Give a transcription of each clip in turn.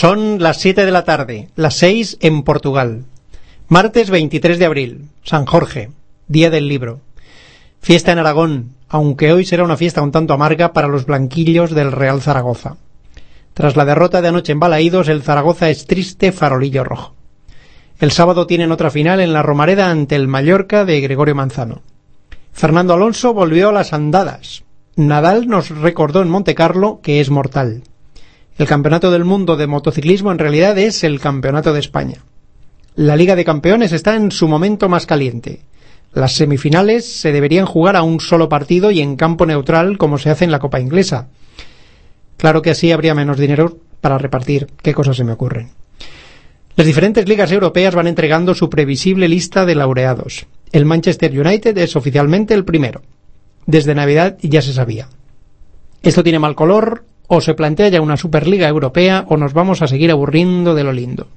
Son las 7 de la tarde, las 6 en Portugal. Martes 23 de abril, San Jorge, Día del Libro. Fiesta en Aragón, aunque hoy será una fiesta un tanto amarga para los blanquillos del Real Zaragoza. Tras la derrota de anoche en Balaídos, el Zaragoza es triste farolillo rojo. El sábado tienen otra final en la Romareda ante el Mallorca de Gregorio Manzano. Fernando Alonso volvió a las andadas. Nadal nos recordó en Montecarlo que es mortal. El Campeonato del Mundo de Motociclismo en realidad es el Campeonato de España. La Liga de Campeones está en su momento más caliente. Las semifinales se deberían jugar a un solo partido y en campo neutral como se hace en la Copa Inglesa. Claro que así habría menos dinero para repartir. ¿Qué cosas se me ocurren? Las diferentes ligas europeas van entregando su previsible lista de laureados. El Manchester United es oficialmente el primero. Desde Navidad ya se sabía. Esto tiene mal color, o se plantea ya una Superliga Europea o nos vamos a seguir aburriendo de lo lindo.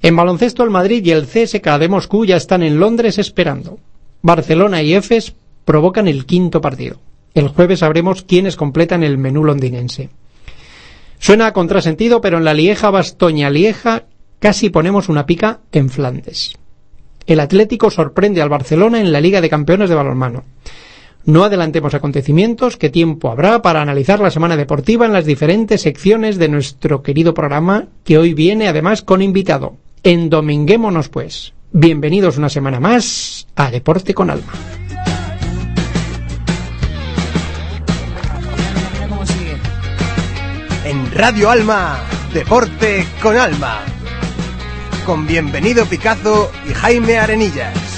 En baloncesto el Madrid y el CSK de Moscú ya están en Londres esperando. Barcelona y EFES provocan el quinto partido. El jueves sabremos quiénes completan el menú londinense. Suena a contrasentido, pero en la Lieja Bastoña Lieja casi ponemos una pica en Flandes. El Atlético sorprende al Barcelona en la Liga de Campeones de Balonmano. No adelantemos acontecimientos, que tiempo habrá para analizar la semana deportiva en las diferentes secciones de nuestro querido programa, que hoy viene además con invitado. Endominguémonos pues. Bienvenidos una semana más a Deporte con Alma. En Radio Alma, Deporte con Alma. Con Bienvenido Picazo y Jaime Arenillas.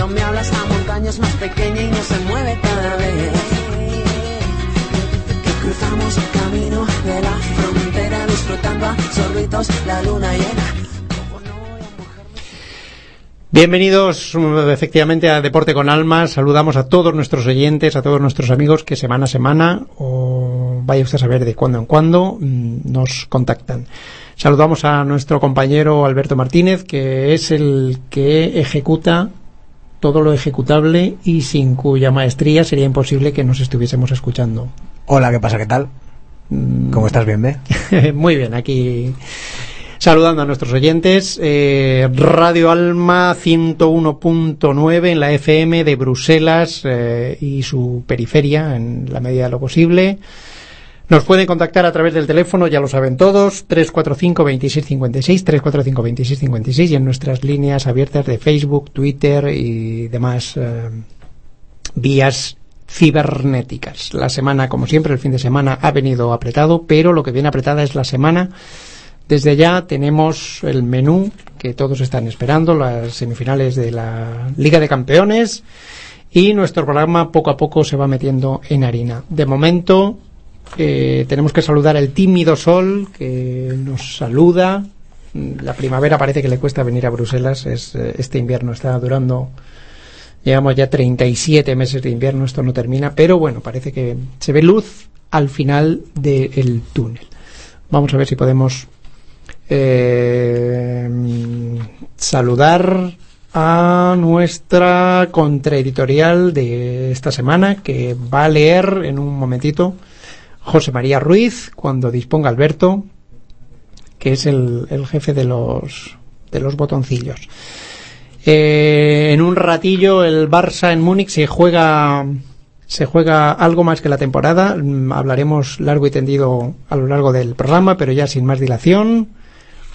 cuando me hablas la montaña más pequeña y no se mueve cada vez. Que cruzamos el camino de la frontera disfrutando a sorbitos la luna llena. Bienvenidos efectivamente a Deporte con Alma. Saludamos a todos nuestros oyentes, a todos nuestros amigos que semana a semana o vaya usted a saber de cuando en cuando mm, nos contactan. Saludamos a nuestro compañero Alberto Martínez, que es el que ejecuta todo lo ejecutable y sin cuya maestría sería imposible que nos estuviésemos escuchando. Hola, ¿qué pasa? ¿Qué tal? Mm. ¿Cómo estás? ¿Bien, ve? Muy bien, aquí saludando a nuestros oyentes. Eh, Radio Alma 101.9 en la FM de Bruselas eh, y su periferia en la medida de lo posible. Nos pueden contactar a través del teléfono, ya lo saben todos, 345 2656, 345 2656 y en nuestras líneas abiertas de Facebook, Twitter y demás eh, vías cibernéticas. La semana, como siempre, el fin de semana ha venido apretado, pero lo que viene apretada es la semana. Desde ya tenemos el menú que todos están esperando, las semifinales de la Liga de Campeones y nuestro programa poco a poco se va metiendo en harina. De momento, tenemos que saludar al tímido sol que nos saluda. La primavera parece que le cuesta venir a Bruselas. Es, eh, este invierno está durando. Llevamos ya 37 meses de invierno, esto no termina, pero bueno, parece que se ve luz al final del túnel. Vamos a ver si podemos eh, saludar a nuestra contraeditorial de esta semana que va a leer en un momentito José María Ruiz, cuando disponga Alberto, que es el, jefe de los, de los botoncillos. Eh, en un ratillo el Barça en Múnich se juega se juega algo más que la temporada. Mm, Hablaremos largo y tendido a lo largo del programa, pero ya sin más dilación,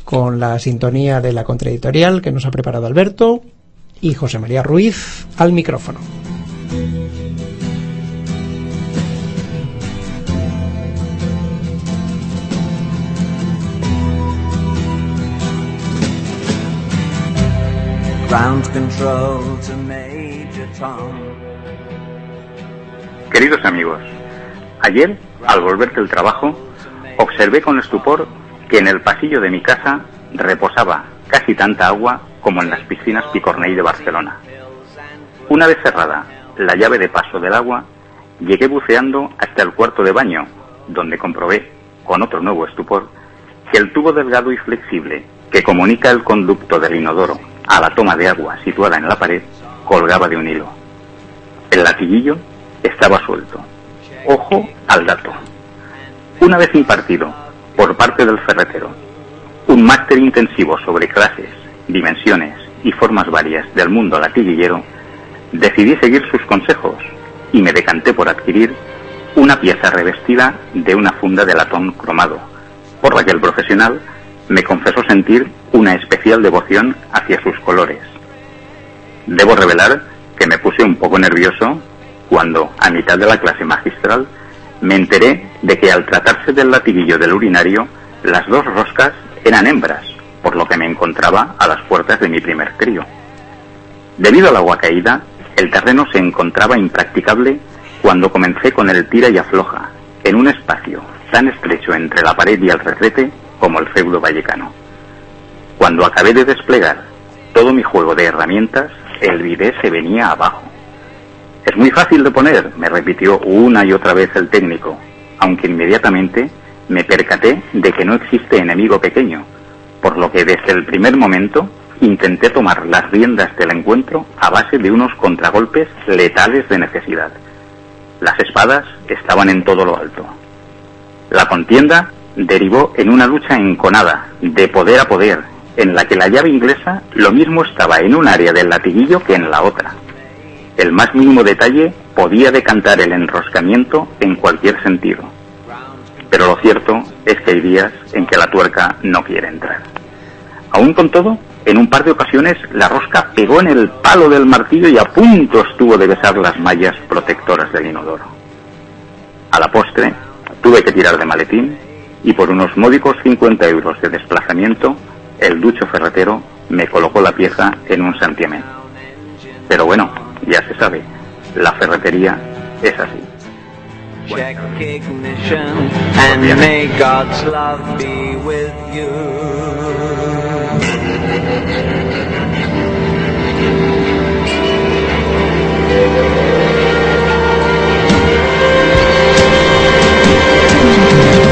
con la sintonía de la contraeditorial que nos ha preparado Alberto y José María Ruiz al micrófono. Queridos amigos, ayer, al volver del trabajo, observé con estupor que en el pasillo de mi casa reposaba casi tanta agua como en las piscinas Picornell de Barcelona. Una vez cerrada la llave de paso del agua, llegué buceando hasta el cuarto de baño, donde comprobé, con otro nuevo estupor, que el tubo delgado y flexible que comunica el conducto del inodoro a la toma de agua situada en la pared colgaba de un hilo. El latiguillo estaba suelto. Ojo al dato. Una vez impartido por parte del ferretero un máster intensivo sobre clases, dimensiones y formas varias del mundo latiguillero, decidí seguir sus consejos y me decanté por adquirir una pieza revestida de una funda de latón cromado, por la que el profesional me confesó sentir una especial devoción hacia sus colores. Debo revelar que me puse un poco nervioso cuando, a mitad de la clase magistral, me enteré de que al tratarse del latiguillo del urinario, las dos roscas eran hembras, por lo que me encontraba a las puertas de mi primer crío. Debido al agua caída, el terreno se encontraba impracticable cuando comencé con el tira y afloja, en un espacio tan estrecho entre la pared y el retrete como el feudo vallecano. Cuando acabé de desplegar todo mi juego de herramientas, el bidé se venía abajo. Es muy fácil de poner, me repitió una y otra vez el técnico, aunque inmediatamente me percaté de que no existe enemigo pequeño, por lo que desde el primer momento intenté tomar las riendas del encuentro a base de unos contragolpes letales de necesidad. Las espadas estaban en todo lo alto. La contienda derivó en una lucha enconada, de poder a poder, en la que la llave inglesa lo mismo estaba en un área del latiguillo que en la otra. El más mínimo detalle podía decantar el enroscamiento en cualquier sentido. Pero lo cierto es que hay días en que la tuerca no quiere entrar. Aún con todo, en un par de ocasiones la rosca pegó en el palo del martillo y a punto estuvo de besar las mallas protectoras del inodoro. A la postre, tuve que tirar de maletín y por unos módicos 50 euros de desplazamiento, el ducho ferretero me colocó la pieza en un santiamén. Pero bueno, ya se sabe, la ferretería es así.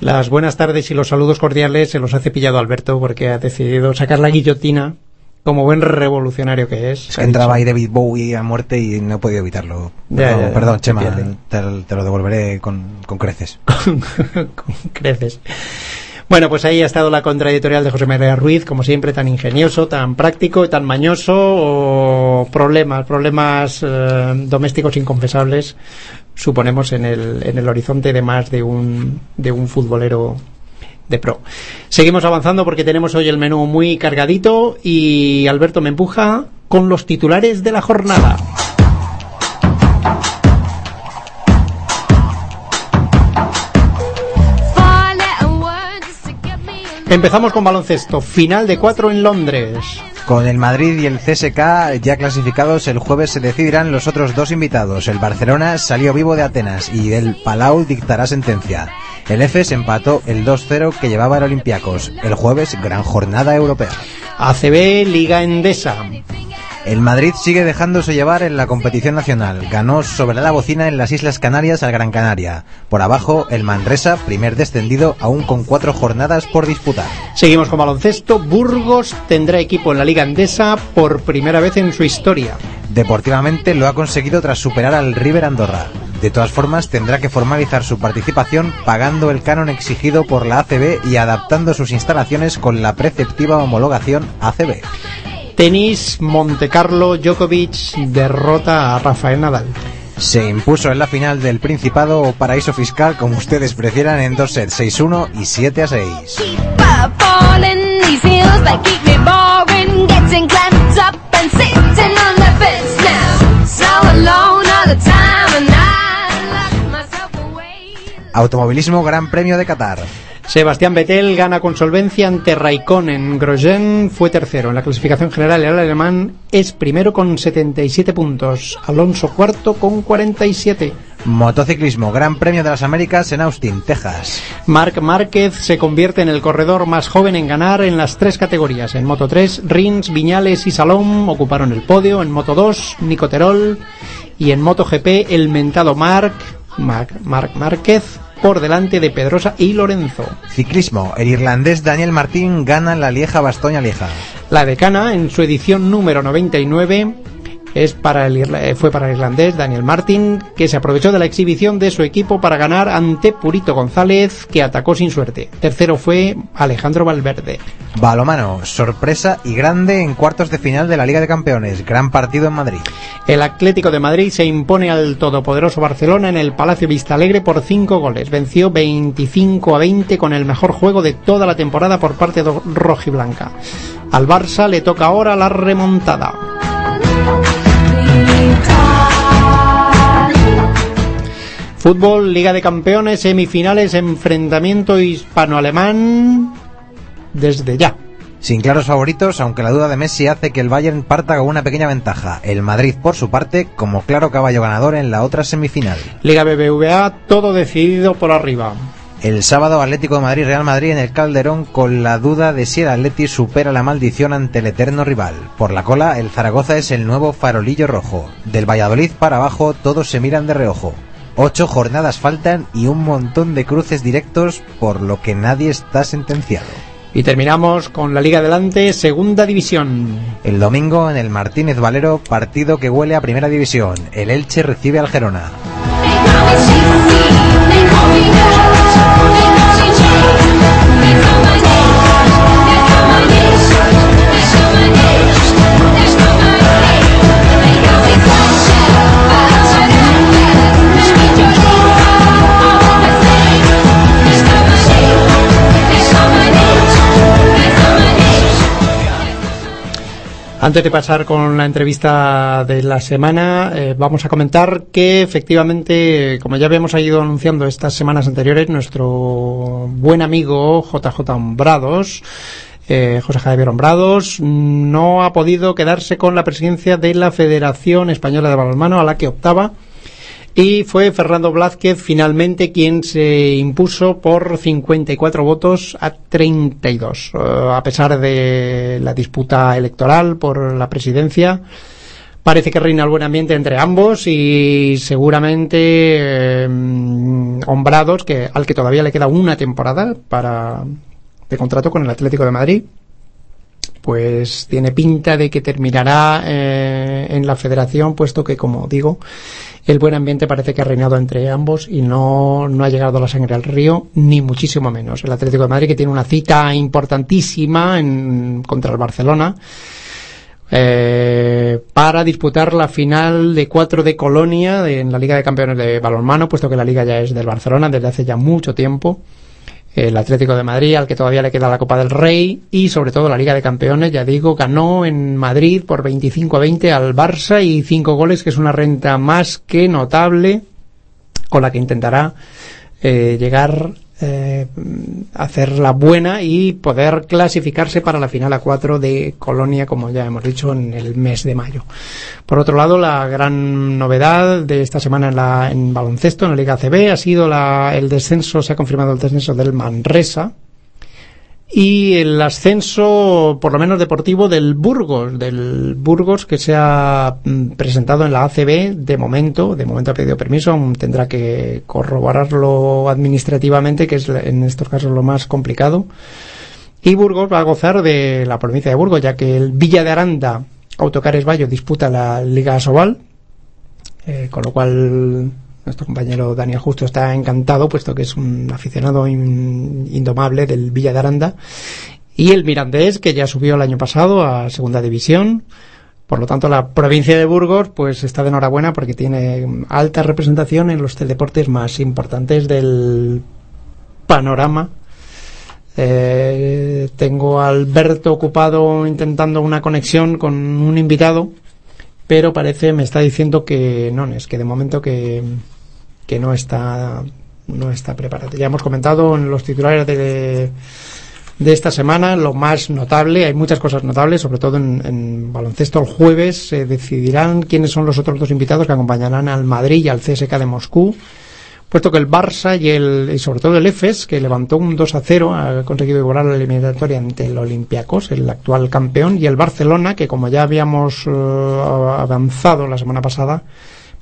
Las buenas tardes y los saludos cordiales se los ha cepillado Alberto porque ha decidido sacar la guillotina como buen revolucionario que es. Es que entraba ahí David Bowie a muerte y no he podido evitarlo. Ya, Perdón, ya, Chema, te, te lo devolveré con, con creces. con, con creces. Bueno, pues ahí ha estado la contraeditorial de José María Ruiz, como siempre, tan ingenioso, tan práctico y tan mañoso. o problemas, problemas eh, domésticos inconfesables, suponemos, en el, en el horizonte de más de un, de un futbolero de pro. Seguimos avanzando porque tenemos hoy el menú muy cargadito y Alberto me empuja con los titulares de la jornada. Empezamos con baloncesto. Final de cuatro en Londres. Con el Madrid y el CSK ya clasificados, el jueves se decidirán los otros dos invitados. El Barcelona salió vivo de Atenas y el Palau dictará sentencia. El EFES empató el 2-0 que llevaba el Olympiacos. El jueves, gran jornada europea. ACB Liga Endesa. El Madrid sigue dejándose llevar en la competición nacional. Ganó sobre la bocina en las Islas Canarias al Gran Canaria. Por abajo, el Manresa, primer descendido, aún con cuatro jornadas por disputar. Seguimos con baloncesto. Burgos tendrá equipo en la Liga Endesa por primera vez en su historia. Deportivamente lo ha conseguido tras superar al River Andorra. De todas formas, tendrá que formalizar su participación pagando el canon exigido por la ACB y adaptando sus instalaciones con la preceptiva homologación ACB. Tenis, Montecarlo, Djokovic derrota a Rafael Nadal. Se impuso en la final del Principado o Paraíso Fiscal, como ustedes prefieran, en dos sets 6-1 y 7 a 6. Keep up falling, these heels that keep me boring, getting clamped up and sitting on the fence now. So alone all the time and I lock myself away. Automovilismo Gran Premio de Qatar. Sebastián Vettel gana con solvencia ante Raikkonen. Grosjean fue tercero en la clasificación general. El alemán es primero con 77 puntos. Alonso cuarto con 47. Motociclismo Gran Premio de las Américas en Austin, Texas. Marc Márquez se convierte en el corredor más joven en ganar en las tres categorías. En Moto 3, Rins, Viñales y Salom ocuparon el podio. En Moto 2, Nico Terol. Y en Moto GP, el mentado Marc, Marc, Marc Márquez por delante de Pedrosa y Lorenzo. Ciclismo. El irlandés Daniel Martín gana la Lieja Bastoña Lieja. La decana, en su edición número 99, es para el, eh, fue para el irlandés Daniel Martin, que se aprovechó de la exhibición de su equipo para ganar ante Purito González, que atacó sin suerte. Tercero fue Alejandro Valverde. Balomano. Sorpresa y grande en cuartos de final de la Liga de Campeones. Gran partido en Madrid. El Atlético de Madrid se impone al todopoderoso Barcelona en el Palacio Vistalegre por 5 goles. Venció 25 a 20 con el mejor juego de toda la temporada por parte do- rojiblanca. Al Barça le toca ahora la remontada. Fútbol, Liga de Campeones, semifinales, enfrentamiento hispano-alemán desde ya. Sin claros favoritos, aunque la duda de Messi hace que el Bayern parta con una pequeña ventaja. El Madrid, por su parte, como claro caballo ganador en la otra semifinal. Liga BBVA, todo decidido por arriba. El sábado Atlético de Madrid Real Madrid en el Calderón con la duda de si el Atleti supera la maldición ante el eterno rival. Por la cola, el Zaragoza es el nuevo farolillo rojo. Del Valladolid para abajo todos se miran de reojo. Ocho jornadas faltan y un montón de cruces directos por lo que nadie está sentenciado. Y terminamos con la Liga Adelante, Segunda División. El domingo en el Martínez Valero, partido que huele a Primera División. El Elche recibe al Gerona. Antes de pasar con la entrevista de la semana, eh, vamos a comentar que efectivamente, como ya habíamos ido anunciando estas semanas anteriores, nuestro buen amigo JJ Hombrados, eh, José Javier Hombrados, no ha podido quedarse con la presidencia de la Federación Española de Balonmano a la que optaba y fue Fernando Blázquez finalmente quien se impuso por 54 votos a 32. Eh, a pesar de la disputa electoral por la presidencia, parece que reina el buen ambiente entre ambos y seguramente eh, Hombrados, que, al que todavía le queda una temporada para de contrato con el Atlético de Madrid, pues tiene pinta de que terminará eh, en la federación, puesto que, como digo, el buen ambiente parece que ha reinado entre ambos y no, no ha llegado la sangre al río, ni muchísimo menos. El Atlético de Madrid, que tiene una cita importantísima en, contra el Barcelona, eh, para disputar la final de cuatro de Colonia en la Liga de Campeones de Balonmano, puesto que la liga ya es del Barcelona desde hace ya mucho tiempo el Atlético de Madrid, al que todavía le queda la Copa del Rey, y sobre todo la Liga de Campeones, ya digo, ganó en Madrid por 25 a 20 al Barça y 5 goles, que es una renta más que notable, con la que intentará eh, llegar eh, hacerla buena y poder clasificarse para la final a 4 de Colonia, como ya hemos dicho, en el mes de mayo. Por otro lado, la gran novedad de esta semana en, la, en baloncesto, en la Liga CB, ha sido la, el descenso, se ha confirmado el descenso del Manresa, y el ascenso, por lo menos deportivo, del Burgos, del Burgos que se ha mm, presentado en la ACB de momento, de momento ha pedido permiso, tendrá que corroborarlo administrativamente, que es en estos casos lo más complicado. Y Burgos va a gozar de la provincia de Burgos, ya que el Villa de Aranda, Autocares Bayo, disputa la Liga Sobal, eh, con lo cual nuestro compañero Daniel Justo está encantado, puesto que es un aficionado in- indomable del Villa de Aranda. Y el Mirandés, que ya subió el año pasado a Segunda División. Por lo tanto, la provincia de Burgos, pues está de enhorabuena porque tiene alta representación en los teledeportes más importantes del panorama. Eh, tengo a Alberto ocupado intentando una conexión con un invitado, pero parece, me está diciendo que no, es que de momento que, que no está no está preparado. Ya hemos comentado en los titulares de, de esta semana lo más notable, hay muchas cosas notables, sobre todo en, en baloncesto. El jueves se decidirán quiénes son los otros dos invitados que acompañarán al Madrid y al CSK de Moscú, puesto que el Barça y, el, y sobre todo el EFES, que levantó un 2 a 0, ha conseguido igualar la eliminatoria ante el Olympiacos, el actual campeón, y el Barcelona, que como ya habíamos eh, avanzado la semana pasada,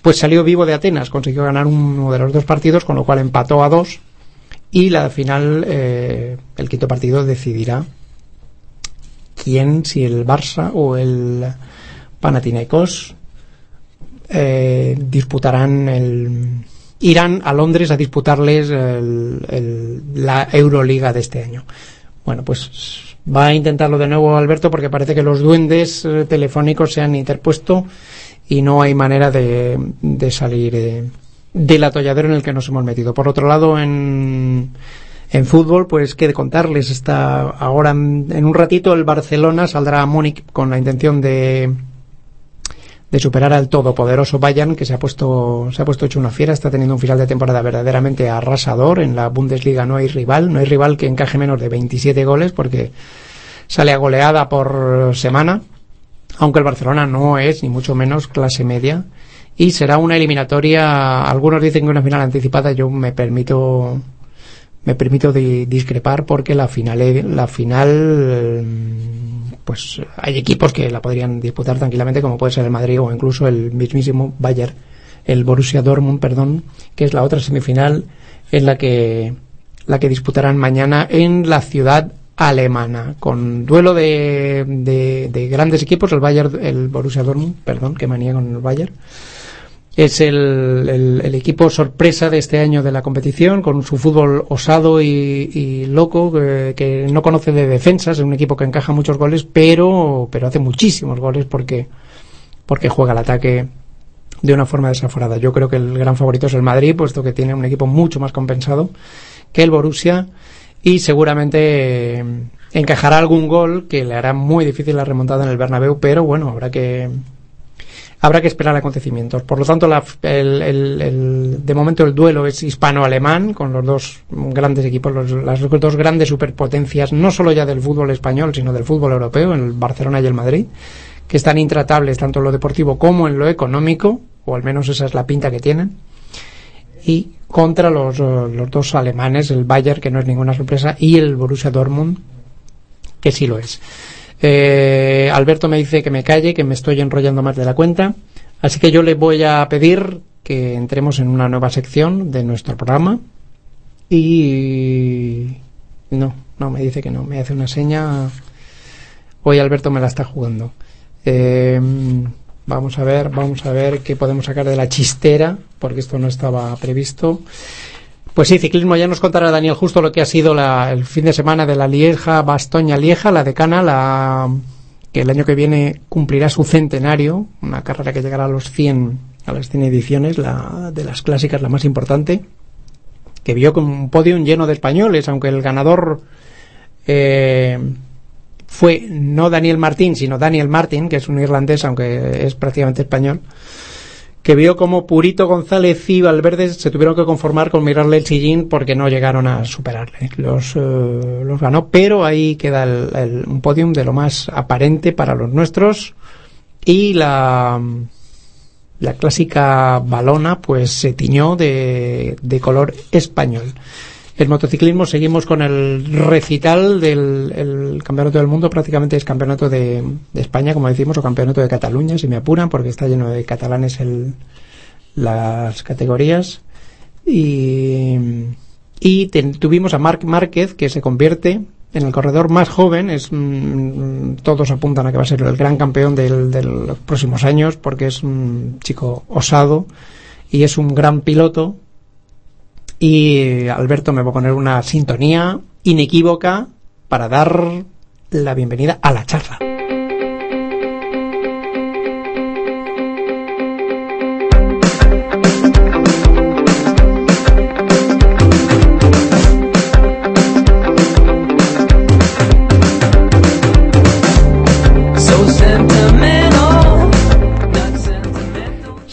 pues salió vivo de Atenas, consiguió ganar uno de los dos partidos, con lo cual empató a dos y la final, eh, el quinto partido decidirá quién, si el Barça o el Panathinaikos eh, disputarán el irán a Londres a disputarles el- la Euroliga de este año. Bueno, pues va a intentarlo de nuevo Alberto porque parece que los duendes eh, telefónicos se han interpuesto y no hay manera de, de salir eh, del atolladero en el que nos hemos metido. Por otro lado, en, en fútbol, pues qué de contarles. Está ahora en, un ratito el Barcelona saldrá a Múnich con la intención de de superar al todopoderoso Bayern que se ha puesto se ha puesto hecho una fiera está teniendo un final de temporada verdaderamente arrasador en la Bundesliga no hay rival no hay rival que encaje menos de 27 goles porque sale a goleada por semana aunque el Barcelona no es ni mucho menos clase media y será una eliminatoria algunos dicen que una final anticipada yo me permito me permito di- discrepar porque la final la final mm, pues hay equipos que la podrían disputar tranquilamente como puede ser el Madrid o incluso el mismísimo Bayern el Borussia Dortmund perdón que es la otra semifinal en la que la que disputarán mañana en la ciudad alemana con duelo de, de, de grandes equipos el Bayern el Borussia Dortmund perdón que manía con el Bayern es el, el- equipo sorpresa de este año de la competición, con su fútbol osado y, y loco, que, que no conoce de defensas, es un equipo que encaja muchos goles, pero, pero hace muchísimos goles porque, porque juega el ataque de una forma desaforada. Yo creo que el gran favorito es el Madrid, puesto que tiene un equipo mucho más compensado que el Borussia y seguramente eh, encajará algún gol que le hará muy difícil la remontada en el Bernabéu, pero bueno, habrá que habrá que esperar acontecimientos. Por lo tanto, la- el- el- el- de momento el duelo es hispano-alemán, con los dos grandes equipos, los- las dos grandes superpotencias, no solo ya del fútbol español, sino del fútbol europeo, el Barcelona y el Madrid, que están intratables tanto en lo deportivo como en lo económico, o al menos esa es la pinta que tienen. Y contra los, eh, los dos alemanes, el Bayern, que no es ninguna sorpresa, y el Borussia Dortmund, que sí lo es. Eh, Alberto me dice que me calle, que me estoy enrollando más de la cuenta. Así que yo le voy a pedir que entremos en una nueva sección de nuestro programa. Y. No, no, me dice que no. Me hace una seña. Hoy Alberto me la está jugando. Eh, vamos a ver, vamos a ver qué podemos sacar de la chistera, porque esto no estaba previsto. Pues sí, ciclismo, ya nos contará Daniel justo lo que ha sido la- el fin de semana de la Lieja, Bastoña Lieja, la decana, la que el año que viene cumplirá su centenario, una carrera que llegará a los 100, a las 100 ediciones, la de las clásicas la más importante, que vio con un podio lleno de españoles, aunque el ganador eh, fue no Daniel Martín, sino Daniel Martin, que es un irlandés, aunque es prácticamente español, que vio como Purito González y Valverde se tuvieron que conformar con mirarle el sillín porque no llegaron a superarle. Los, eh, los ganó, pero ahí queda el, el- un podium de lo más aparente para los nuestros. Y la, la clásica balona pues se tiñó de, de color español. El motociclismo seguimos con el recital del el campeonato del mundo, prácticamente es campeonato de, España, como decimos, o campeonato de Cataluña, si me apuran, porque está lleno de catalanes las categorías. Y, tuvimos a Marc Márquez, que se convierte en el corredor más joven. Es, mm, todos apuntan a que va a ser el gran campeón del- de los próximos años, porque es un chico osado y es un gran piloto. Y Alberto me va a poner una sintonía inequívoca para dar la bienvenida a la charla.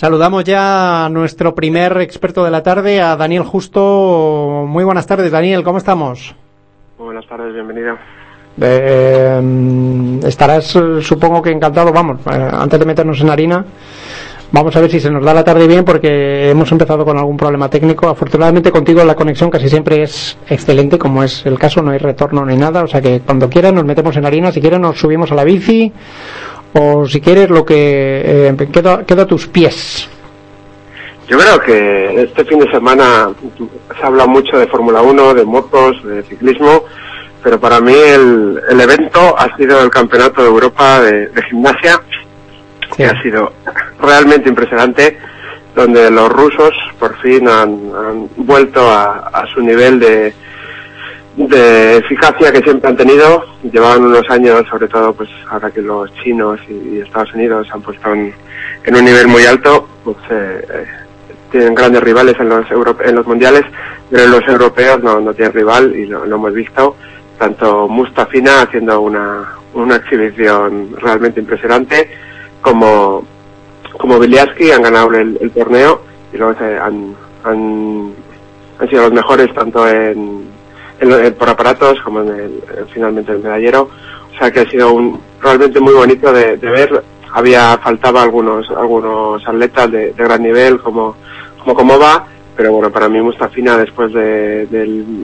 Saludamos ya a nuestro primer experto de la tarde, a Daniel Justo. Muy buenas tardes, Daniel, ¿cómo estamos? Muy buenas tardes, bienvenido. Eh, estarás, eh, supongo que encantado, vamos, eh, antes de meternos en harina, vamos a ver si se nos da la tarde bien porque hemos empezado con algún problema técnico. Afortunadamente contigo la conexión casi siempre es excelente, como es el caso, no hay retorno ni nada, o sea que cuando quieras nos metemos en harina, si quieres nos subimos a la bici o si quieres lo que eh, queda, queda a tus pies. Yo creo que este fin de semana se habla mucho de Fórmula 1, de motos, de ciclismo, pero para mí el, el evento ha sido el Campeonato de Europa de, de Gimnasia, que ha sido realmente impresionante, donde los rusos por fin han, han vuelto a, a su nivel de, de eficacia que siempre han tenido. Llevaban unos años, sobre todo pues ahora que los chinos y, Estados Unidos han puesto en, un nivel muy alto, pues eh, eh, tienen grandes rivales en los, euro- en los mundiales, pero los europeos no, no tienen rival y lo, hemos visto. Tanto Mustafina haciendo una, una exhibición realmente impresionante, como, como Biliaski han ganado el, el torneo y luego se han, han, han sido los mejores tanto en, en por aparatos como en el, en finalmente el medallero. O sea que ha sido un, realmente muy bonito de, ver. Había faltaba algunos algunos atletas de, de gran nivel como como va, pero bueno para mí Mustafina después de,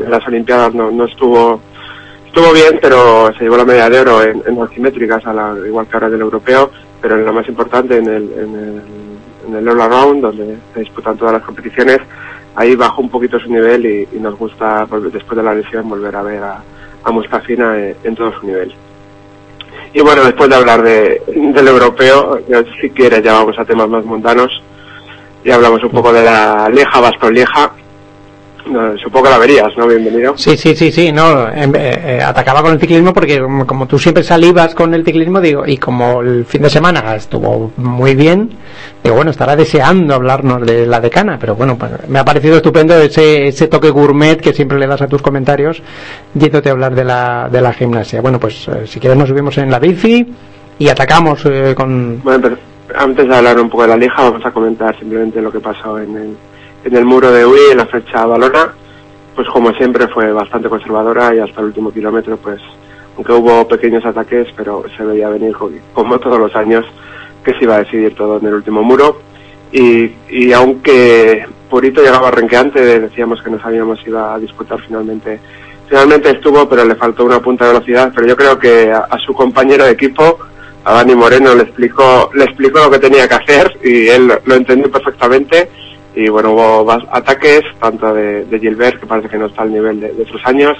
las Olimpiadas no, no estuvo estuvo bien, pero se llevó la medalla de oro en, en las simétricas, a la, igual que ahora del europeo, pero en lo más importante, en el, en el, en el All Around, donde se disputan todas las competiciones, ahí bajó un poquito su nivel y, nos gusta, volver- después de la lesión, volver a ver a, a Mustafina en, en todo su nivel. Y bueno, después de hablar de, del europeo, si quieres ya vamos a temas más mundanos y hablamos un poco de la Lieja Basto Lieja. No, supongo que la verías, ¿no? Bienvenido. Sí, sí, sí, sí, no, em, eh, eh, atacaba con el ciclismo porque como, como tú siempre salivas con el ciclismo, digo, y como el fin de semana estuvo muy bien, digo, bueno, estará deseando hablarnos de la decana, pero bueno, pues, me ha parecido estupendo ese, ese toque gourmet que siempre le das a tus comentarios, yéndote a hablar de la, de la gimnasia. Bueno, pues eh, si quieres nos subimos en la bici y atacamos eh, con... Bueno, pero antes de hablar un poco de la Lieja, vamos a comentar simplemente lo que pasó en el, en el muro de Ui, en la fecha balona. Pues como siempre fue bastante conservadora y hasta el último kilómetro, pues aunque hubo pequeños ataques, pero se veía venir co- como todos los años que se iba a decidir todo en el último muro. Y, y aunque Purito llegaba renqueante, decíamos que no sabíamos si iba a disputar finalmente. Finalmente estuvo, pero le faltó una punta de velocidad. Pero yo creo que a, su compañero de equipo, a Dani Moreno, le explicó, le explicó lo que tenía que hacer y él lo entendió perfectamente. Y bueno, hubo bas- ataques, tanto de, Gilbert, que parece que no está al nivel de, de otros años.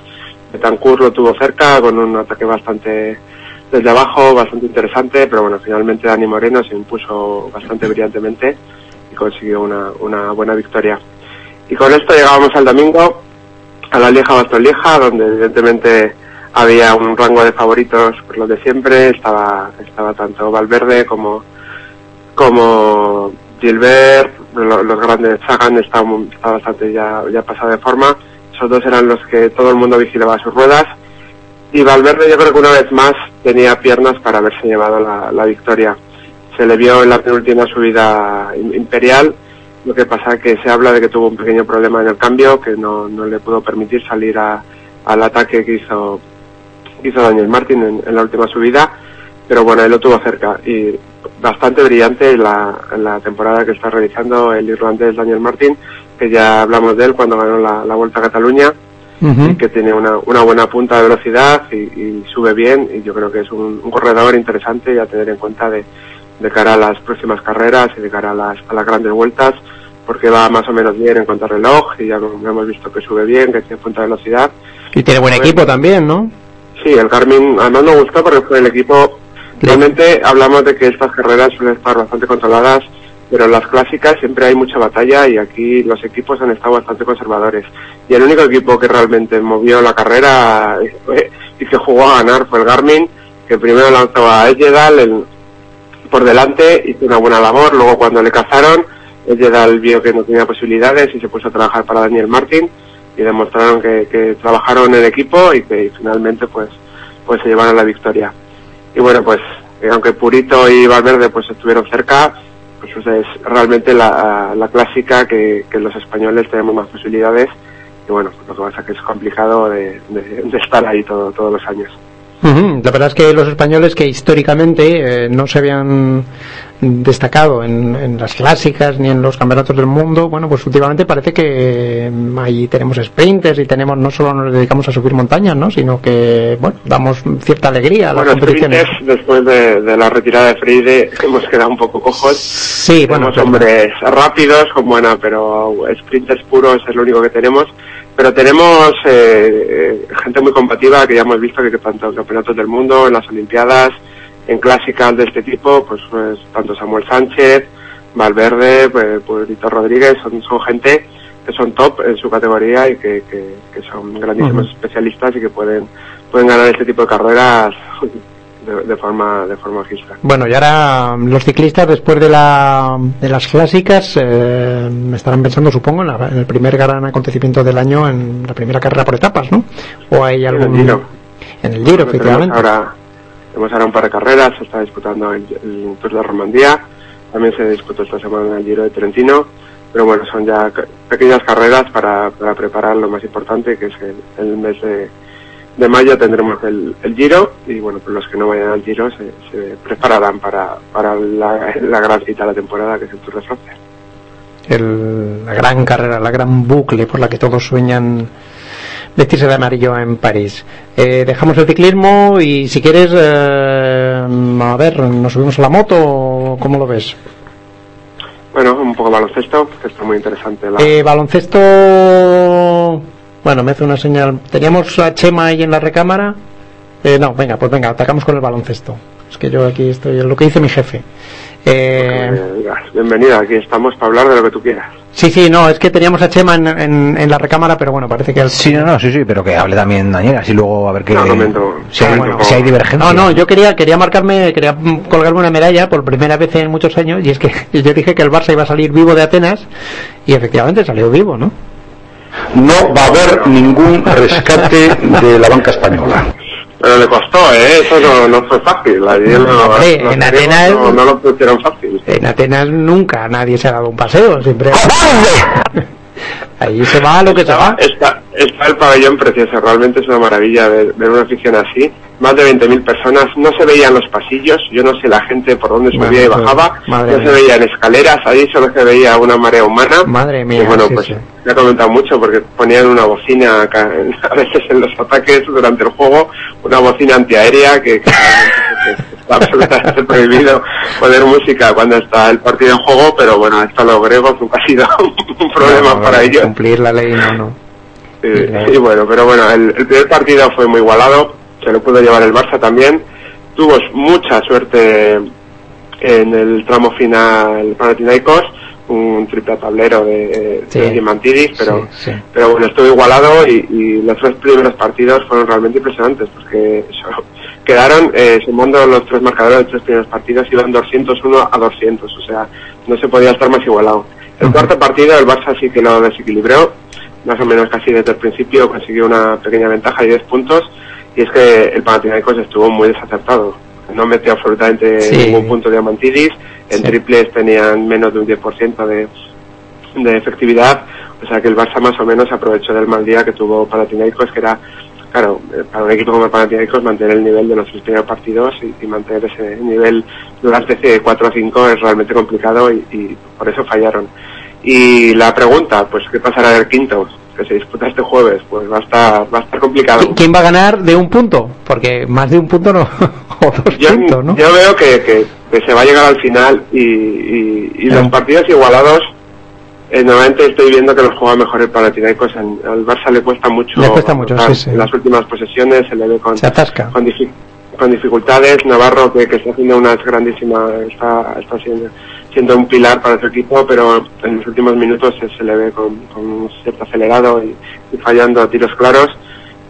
Betancourt lo tuvo cerca con un ataque bastante desde abajo, bastante interesante, pero bueno, finalmente Dani Moreno se impuso bastante brillantemente y consiguió una, una buena victoria. Y con esto llegábamos al domingo, a la Lieja Basto Lieja, donde evidentemente había un rango de favoritos por lo de siempre, estaba, estaba tanto Valverde como, como Gilbert, lo- los grandes Sagan está, bastante ya, ya pasado de forma, esos dos eran los que todo el mundo vigilaba sus ruedas, y Valverde yo creo que una vez más tenía piernas para haberse llevado la, victoria. se le vio en la penúltima subida im- imperial, lo que pasa que se habla de que tuvo un pequeño problema en el cambio, que no, no le pudo permitir salir al ataque que hizo, hizo Daniel Martin en, en la última subida, pero bueno, él lo tuvo cerca y bastante brillante la, la temporada que está realizando el irlandés Daniel Martin, que ya hablamos de él cuando ganó la, la Vuelta a Cataluña y que tiene una, una buena punta de velocidad y, y sube bien y yo creo que es un, un corredor interesante y a tener en cuenta de, de cara a las próximas carreras y de cara a las, a las grandes vueltas porque va más o menos bien en cuanto a reloj y ya hemos visto que sube bien, que tiene punta de velocidad. Y tiene buen equipo también, ¿no? Sí, el Garmin además me gustó porque fue el equipo. Realmente hablamos de que estas carreras suelen estar bastante controladas, pero en las clásicas siempre hay mucha batalla y aquí los equipos han estado bastante conservadores. Y el único equipo que realmente movió la carrera y fue- y que jugó a ganar fue el Garmin, que primero lanzó a Ejedal el- por delante, hizo una buena labor, luego cuando le cazaron, Ejedal vio que no tenía posibilidades y se puso a trabajar para Daniel Martin. Y demostraron que, que trabajaron en equipo y que finalmente pues pues se llevaron la victoria y bueno pues eh, aunque Purito y Valverde pues estuvieron cerca pues es realmente la, la clásica que, que los españoles tenemos más posibilidades. Y bueno lo que pasa que es complicado de, de- de estar ahí todo, todos los años La verdad es que los españoles que históricamente eh, no se habían destacado en, en las clásicas ni en los campeonatos del mundo, bueno, pues últimamente parece que eh, ahí tenemos sprinters y tenemos, no solo nos dedicamos a subir montañas, ¿no? Sino que, bueno, damos cierta alegría a las bueno competiciones. después de, de la retirada de Freire hemos quedado un poco cojos Sí, bueno, tenemos pero- hombres rápidos con buena pero sprinters puros es lo único que tenemos pero tenemos eh, gente muy combativa que ya hemos visto que, que tanto en campeonatos del mundo en las olimpiadas en clásicas de este tipo pues, pues tanto Samuel Sánchez Valverde pues, Purito Rodríguez son, son gente que son top en su categoría y que, que- que son grandísimos especialistas y que pueden pueden ganar este tipo de carreras de, de forma de forma magistral Bueno, y ahora los ciclistas después de, la, de las clásicas eh, estarán pensando, supongo, en, la- en el primer gran acontecimiento del año, en la primera carrera por etapas, ¿no? O hay En el algún... Giro. En el Giro, efectivamente. ahora, tenemos ahora un par de carreras, se está disputando el, el Tour de Romandía, también se disputó esta semana el Giro de Trentino, pero bueno, son ya pequeñas carreras para, para preparar lo más importante, que es el, el mes de, de mayo tendremos el, el Giro, y bueno, pues los que no vayan al Giro se, se prepararán para, para la, la gran cita de la temporada, que es el Tour de Francia. El- la gran carrera, la gran bucle por la que todos sueñan vestirse de amarillo en París. Eh, dejamos el ciclismo y si quieres, eh, a ver, nos subimos a la moto, o ¿cómo lo ves? Bueno, un poco baloncesto, que está muy interesante la, Eh, baloncesto. Bueno, me hace una señal. Teníamos a Chema ahí en la recámara. Eh, no, venga, pues venga, atacamos con el baloncesto. Es que yo aquí estoy, es lo que dice mi jefe. Eh, digas, bienvenida, aquí estamos para hablar de lo que tú quieras. sí, sí, no, es que teníamos a Chema en, en- en la recámara, pero bueno, parece que al Sí, no, no, sí, sí, pero que hable también Daniel, así luego a ver qué. No, comento- si, hay, comento si hay divergencia. No, no, yo quería, quería marcarme, quería colgarme una medalla por primera vez en muchos años y es que yo dije que el Barça iba a salir vivo de Atenas y efectivamente salió vivo, ¿no? No va a haber ningún rescate de la banca española. Pero le costó, ¿eh? Eso no, no fue fácil. Allí No, no, hombre, los en Atenas- no, no lo pusieron fácil. En Atenas nunca nadie se ha dado un paseo, siempre. Ahí se va lo que se va. Está, está el pabellón precioso, realmente es una maravilla ver, ver una afición así. Más de 20.000 personas, no se veían los pasillos, yo no sé la gente por dónde subía Madre y bajaba, madre no mía. se veían escaleras, ahí solo se veía una marea humana. Madre mía, Y bueno, sí, pues sí. me ha comentado mucho porque ponían una bocina acá, a veces en los ataques durante el juego, una bocina antiaérea que, que absolutamente prohibido poner música cuando está el partido en juego, pero bueno, esto a los griegos nunca ha sido un problema No, para ellos. Cumplir la ley, no, no. Y, y bueno, pero bueno, el, el primer partido fue muy igualado, se lo pudo llevar el Barça también. Tuvo mucha suerte en el tramo final Panathinaikos, un triple tablero de, Sí. de pero, Sí, sí. pero bueno, estuvo igualado y, y los tres primeros partidos fueron realmente impresionantes porque eso, quedaron eh, sumando los tres marcadores de tres primeros partidos iban 201 a 200, o sea, no se podía estar más igualado. El cuarto partido el Barça sí que lo desequilibró, más o menos casi desde el principio consiguió una pequeña ventaja de 10 puntos y es que el Panathinaikos estuvo muy desacertado. no metió absolutamente Sí. ningún punto Diamantidis, en Sí. triples tenían menos de un 10% de, de efectividad, o sea que el Barça más o menos aprovechó del mal día que tuvo Panathinaikos, que era, claro, eh, para un equipo como el Panathinaikos mantener el nivel de los tres primeros partidos y, y mantener ese nivel durante 4 o 5 es realmente complicado y, y por eso fallaron. Y la pregunta, pues ¿qué pasará del quinto? Que se disputa este jueves, pues va a estar, va a estar complicado. ¿Qui- ¿Quién va a ganar de un punto? Porque más de un punto no, o dos Yo, puntos, ¿no? yo veo que, que- que se va a llegar al final y, y- y los partidos igualados, eh, normalmente estoy viendo que los juega mejor el Panathinaikos. En- Al Barça le cuesta mucho. Le cuesta mucho, anotar sí, sí. En las últimas posesiones se le ve con, Se con, difi- con dificultades. Navarro, que, que está haciendo unas grandísimas, está, está siendo, siendo un pilar para su equipo, pero en los últimos minutos se, se le ve con, con un cierto acelerado y, y fallando a tiros claros.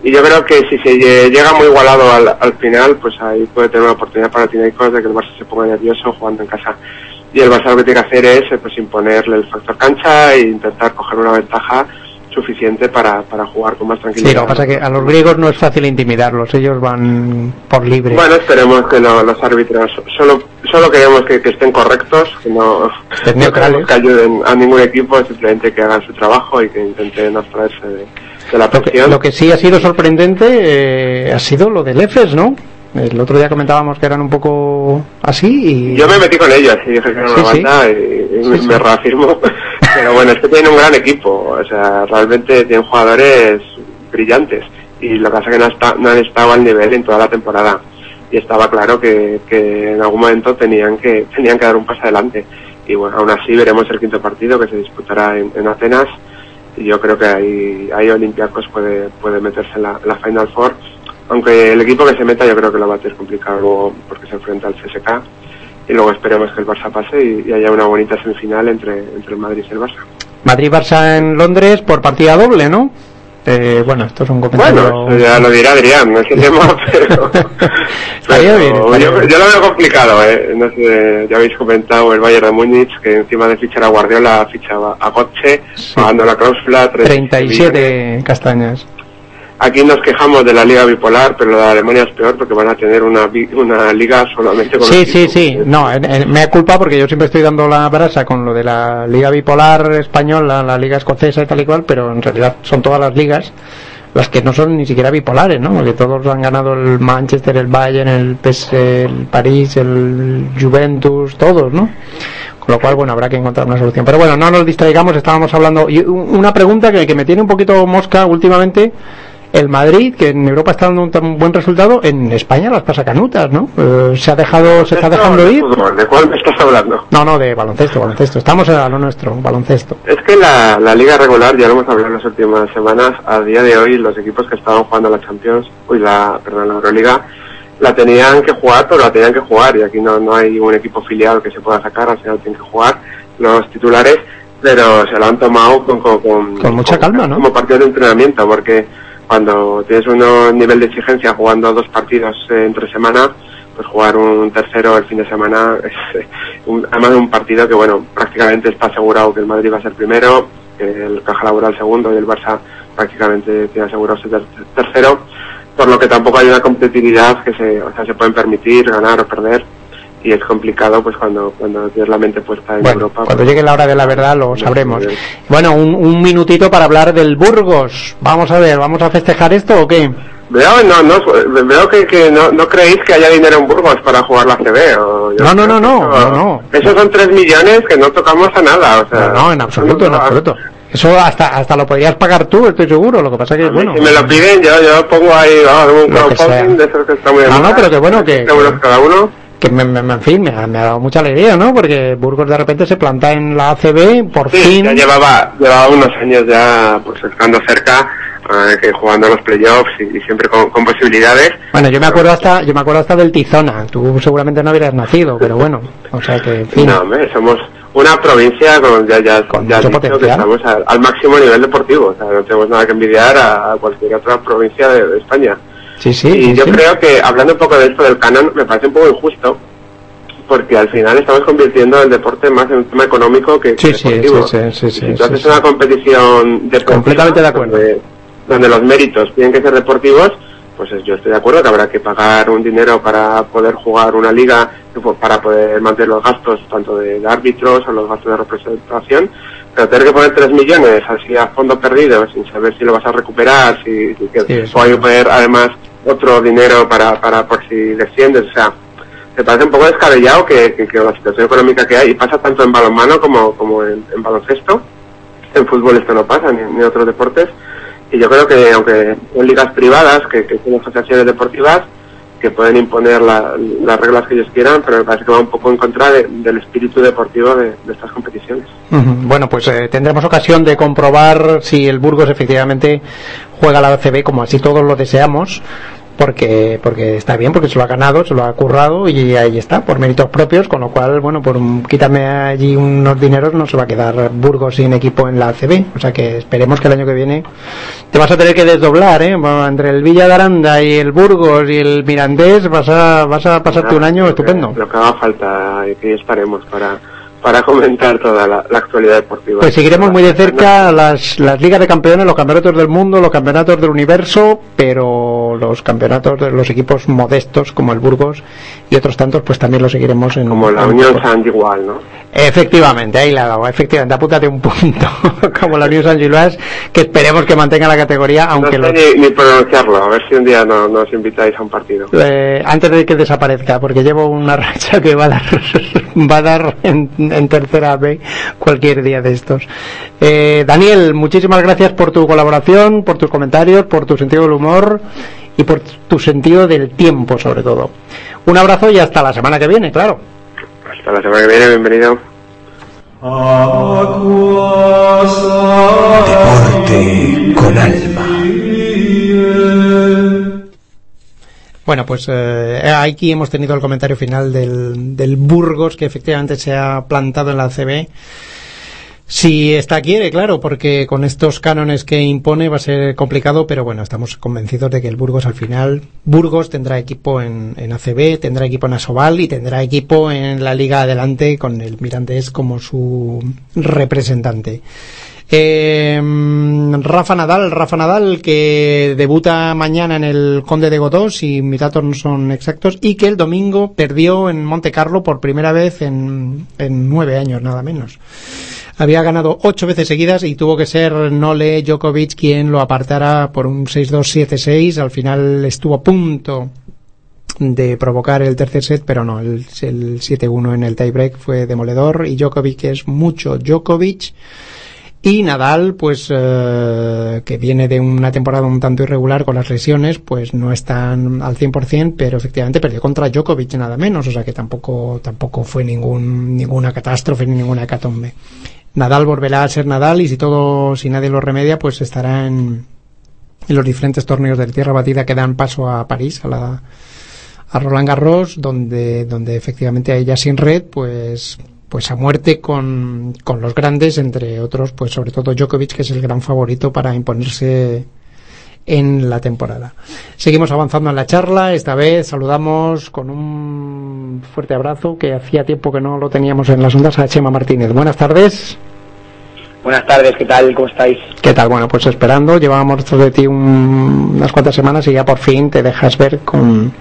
Y yo creo que si se lle- llega muy igualado al, al final, pues ahí puede tener una oportunidad para Tinaicos de que el Barça se ponga nervioso jugando en casa. Y el Barça lo que tiene que hacer es eh, pues imponerle el factor cancha e intentar coger una ventaja suficiente para, para jugar con más Sí, tranquilidad. lo que pasa es que a los griegos no es fácil intimidarlos, ellos van por libre. Bueno, esperemos que lo- los árbitros solo solo queremos que, que estén correctos, que no, Estén no neutrales. queremos que ayuden a ningún equipo, simplemente que hagan su trabajo y que intenten abstraerse de, de la Lo que, presión. lo que sí ha sido sorprendente eh, ha sido lo del EFES, ¿no? El otro día comentábamos que eran un poco así y... Yo me metí con ellos y dije que era una Sí, sí. banda y, me, sí. me reafirmo. Pero bueno, es que tienen un gran equipo, o sea, realmente tienen jugadores brillantes y lo que pasa es que no, está- no han estado al nivel en toda la temporada. Y estaba claro que, que en algún momento tenían que tenían que dar un paso adelante. Y bueno, aún así veremos el quinto partido que se disputará en, en Atenas. Y yo creo que ahí, ahí Olympiacos puede, puede meterse en la, en la Final Four. Aunque el equipo que se meta yo creo que lo va a tener complicado luego porque se enfrenta al CSK y luego esperemos que el Barça pase y, y haya una bonita semifinal entre, entre el Madrid y el Barça. Madrid-Barça en Londres por partida doble, ¿no? Eh, bueno, esto es un comentario... Bueno, ya lo dirá Adrián, no es el tema, pero, bien, yo, lo veo complicado, ¿eh? No sé, ya habéis comentado el Bayern de Múnich, que encima de fichar a Guardiola fichaba a Götze, pagando la cláusula 37 castañas. Aquí nos quejamos de la liga bipolar, pero la de Alemania es peor porque van a tener una, una liga solamente con Sí, los sí, sí. No, me da culpa porque yo siempre estoy dando la brasa con lo de la Liga Bipolar Española, la Liga Escocesa y tal y cual, pero en realidad son todas las ligas las que no son ni siquiera bipolares, ¿no? Porque todos han ganado el Manchester, el Bayern, el PS, el París, el Juventus, todos, ¿no? Con lo cual, bueno, habrá que encontrar una solución. Pero bueno, no nos distraigamos, estábamos hablando. Y un- una pregunta que, que me tiene un poquito mosca últimamente. El Madrid, que en Europa está dando un tan buen resultado, en España las pasa canutas, ¿no? Eh, se ha dejado, se está dejando de ir. ¿De cuál me estás hablando? No, no, de baloncesto, baloncesto. Estamos a lo nuestro, baloncesto. Es que la, la liga regular, ya lo hemos hablado en las últimas semanas, a día de hoy los equipos que estaban jugando la Champions, uy, la, perdón, la Euroliga, la tenían que jugar, pero la tenían que jugar, y aquí no, no hay un equipo filial que se pueda sacar, al final tienen que jugar los titulares, pero se lo han tomado con, con, con, Con mucha calma, ¿no? como partido de entrenamiento, porque cuando tienes un nivel de exigencia jugando dos partidos eh, entre semana, pues jugar un tercero el fin de semana es un, además de un partido que bueno prácticamente está asegurado que el Madrid va a ser primero el Caja Laboral segundo y el Barça prácticamente tiene asegurado ser ter- tercero por lo que tampoco hay una competitividad que se o sea se pueden permitir ganar o perder y es complicado pues cuando cuando tienes la mente puesta en Bueno, Europa cuando pues, llegue la hora de la verdad lo sabremos. Bueno, un, un minutito para hablar del Burgos. Vamos a ver, ¿vamos a festejar esto o qué? Veo, no, no, veo que, que no, no creéis que haya dinero en Burgos para jugar la CB. O No, no, no, que no, no, no. Esos son 3 millones que no tocamos a nada. O sea, No, no, en absoluto, en absoluto. Eso hasta hasta lo podrías pagar tú, estoy seguro. Lo que pasa que, bueno... Si me lo piden, yo, yo pongo ahí vamos, un que crowdfunding de esos que está muy No, pero que bueno, que- 20 euros cada uno. Que me, me- en fin, me ha, me ha dado mucha alegría, ¿no? Porque Burgos de repente se planta en la ACB, por Sí, fin... ya llevaba, llevaba unos años ya pues estando cerca, eh, que jugando los playoffs y, y siempre con, con posibilidades. Bueno, yo me acuerdo hasta yo me acuerdo hasta del Tizona. Tú seguramente no hubieras nacido, pero bueno, o sea que, en fin. No, hombre, somos una provincia con ya ya, ya has mucho dicho que estamos al, al máximo nivel deportivo, o sea, no tenemos nada que envidiar a, a cualquier otra provincia de, de España. Sí, sí. y sí, yo sí. creo que hablando un poco de esto del canon, me parece un poco injusto, porque al final estamos convirtiendo el deporte más en un tema económico que, Sí, deportivo. sí, sí, sí, sí, si tú haces una competición deportiva, Completamente de acuerdo. Donde, donde los méritos tienen que ser deportivos, pues yo estoy de acuerdo que habrá que pagar un dinero para poder jugar una liga, para poder mantener los gastos tanto de árbitros o los gastos de representación, pero tener que poner 3 millones así a fondo perdido sin saber si lo vas a recuperar, si, si que Sí, o hay que poner además otro dinero para, para por si desciendes, o sea, me parece un poco descabellado que, que, que la situación económica que hay, y pasa tanto en balonmano como, como en, baloncesto, en fútbol esto no pasa, ni, ni en otros deportes, y yo creo que aunque en ligas privadas, que, que tienen asociaciones deportivas, que pueden imponer la- las reglas que ellos quieran, pero me parece que va un poco en contra de- del espíritu deportivo de, estas competiciones. Bueno, pues eh, tendremos ocasión de comprobar si el Burgos efectivamente juega la ACB como así todos lo deseamos, porque porque está bien, porque se lo ha ganado, se lo ha currado y ahí está, por méritos propios, con lo cual, bueno, por un- quítame allí unos dineros no se va a quedar Burgos sin equipo en la ACB, o sea que esperemos que el año que viene te vas a tener que desdoblar, ¿eh? Bueno, Entre el Villa de Aranda y el Burgos y el Mirandés vas a, vas a pasarte un año Lo que- estupendo. Lo que haga falta y que estaremos para, para comentar toda la, la actualidad deportiva. Pues seguiremos muy de cerca las, las ligas de campeones, los campeonatos del mundo, los campeonatos del universo, pero los campeonatos de los equipos modestos como el Burgos y otros tantos, pues también los seguiremos en Como la Unión San igual, ¿no? Efectivamente, ahí la dado, efectivamente, apúntate un punto, como la Unión San Gilás, que esperemos que mantenga la categoría, aunque no sé los- ni, ni pronunciarlo, a ver si un día no, nos invitáis a un partido. eh, antes de que desaparezca, porque llevo una racha que va a dar, va a dar en, en tercera B cualquier día de estos. Eh, Daniel, muchísimas gracias por tu colaboración, por tus comentarios, por tu sentido del humor y por tu sentido del tiempo, sobre todo. Un abrazo y hasta la semana que viene, claro. Hasta la semana que viene, bienvenido. Deporte con alma. Bueno, pues eh, aquí hemos tenido el comentario final del, del Burgos, que efectivamente se ha plantado en la CB. Si esta quiere, claro, porque con estos cánones que impone va a ser complicado, pero bueno, estamos convencidos de que el Burgos al final, Burgos tendrá equipo en, en ACB, tendrá equipo en Asobal y tendrá equipo en la Liga Adelante con el Mirandés como su representante. Eh, Rafa Nadal, Rafa Nadal que debuta mañana en el Conde de Godó, si mis datos no son exactos, y que el domingo perdió en Monte Carlo por primera vez en nueve años, nada menos. Había ganado ocho veces seguidas y tuvo que ser Nole Djokovic quien lo apartara por un 6-2-7-6. Al final estuvo a punto de provocar el tercer set, pero no, el, el 7-1 en el tiebreak fue demoledor y Djokovic es mucho Djokovic. Y Nadal, pues eh, que viene de una temporada un tanto irregular con las lesiones, pues no están al 100%, pero efectivamente perdió contra Djokovic nada menos, o sea que tampoco tampoco fue ningún ninguna catástrofe ni ninguna hecatombe. Nadal volverá a ser Nadal y si todo si nadie lo remedia, pues estará en los diferentes torneos de tierra batida que dan paso a París, a la a Roland Garros, donde donde efectivamente hay ya sin red, pues pues a muerte con, con los grandes, entre otros, pues sobre todo Djokovic, que es el gran favorito para imponerse en la temporada. Seguimos avanzando en la charla, esta vez saludamos con un fuerte abrazo que hacía tiempo que no lo teníamos en las ondas a Chema Martínez. Buenas tardes. Buenas tardes, ¿qué tal? ¿Cómo estáis? ¿Qué tal? Bueno, pues esperando, llevábamos tras de ti un- unas cuantas semanas y ya por fin te dejas ver con,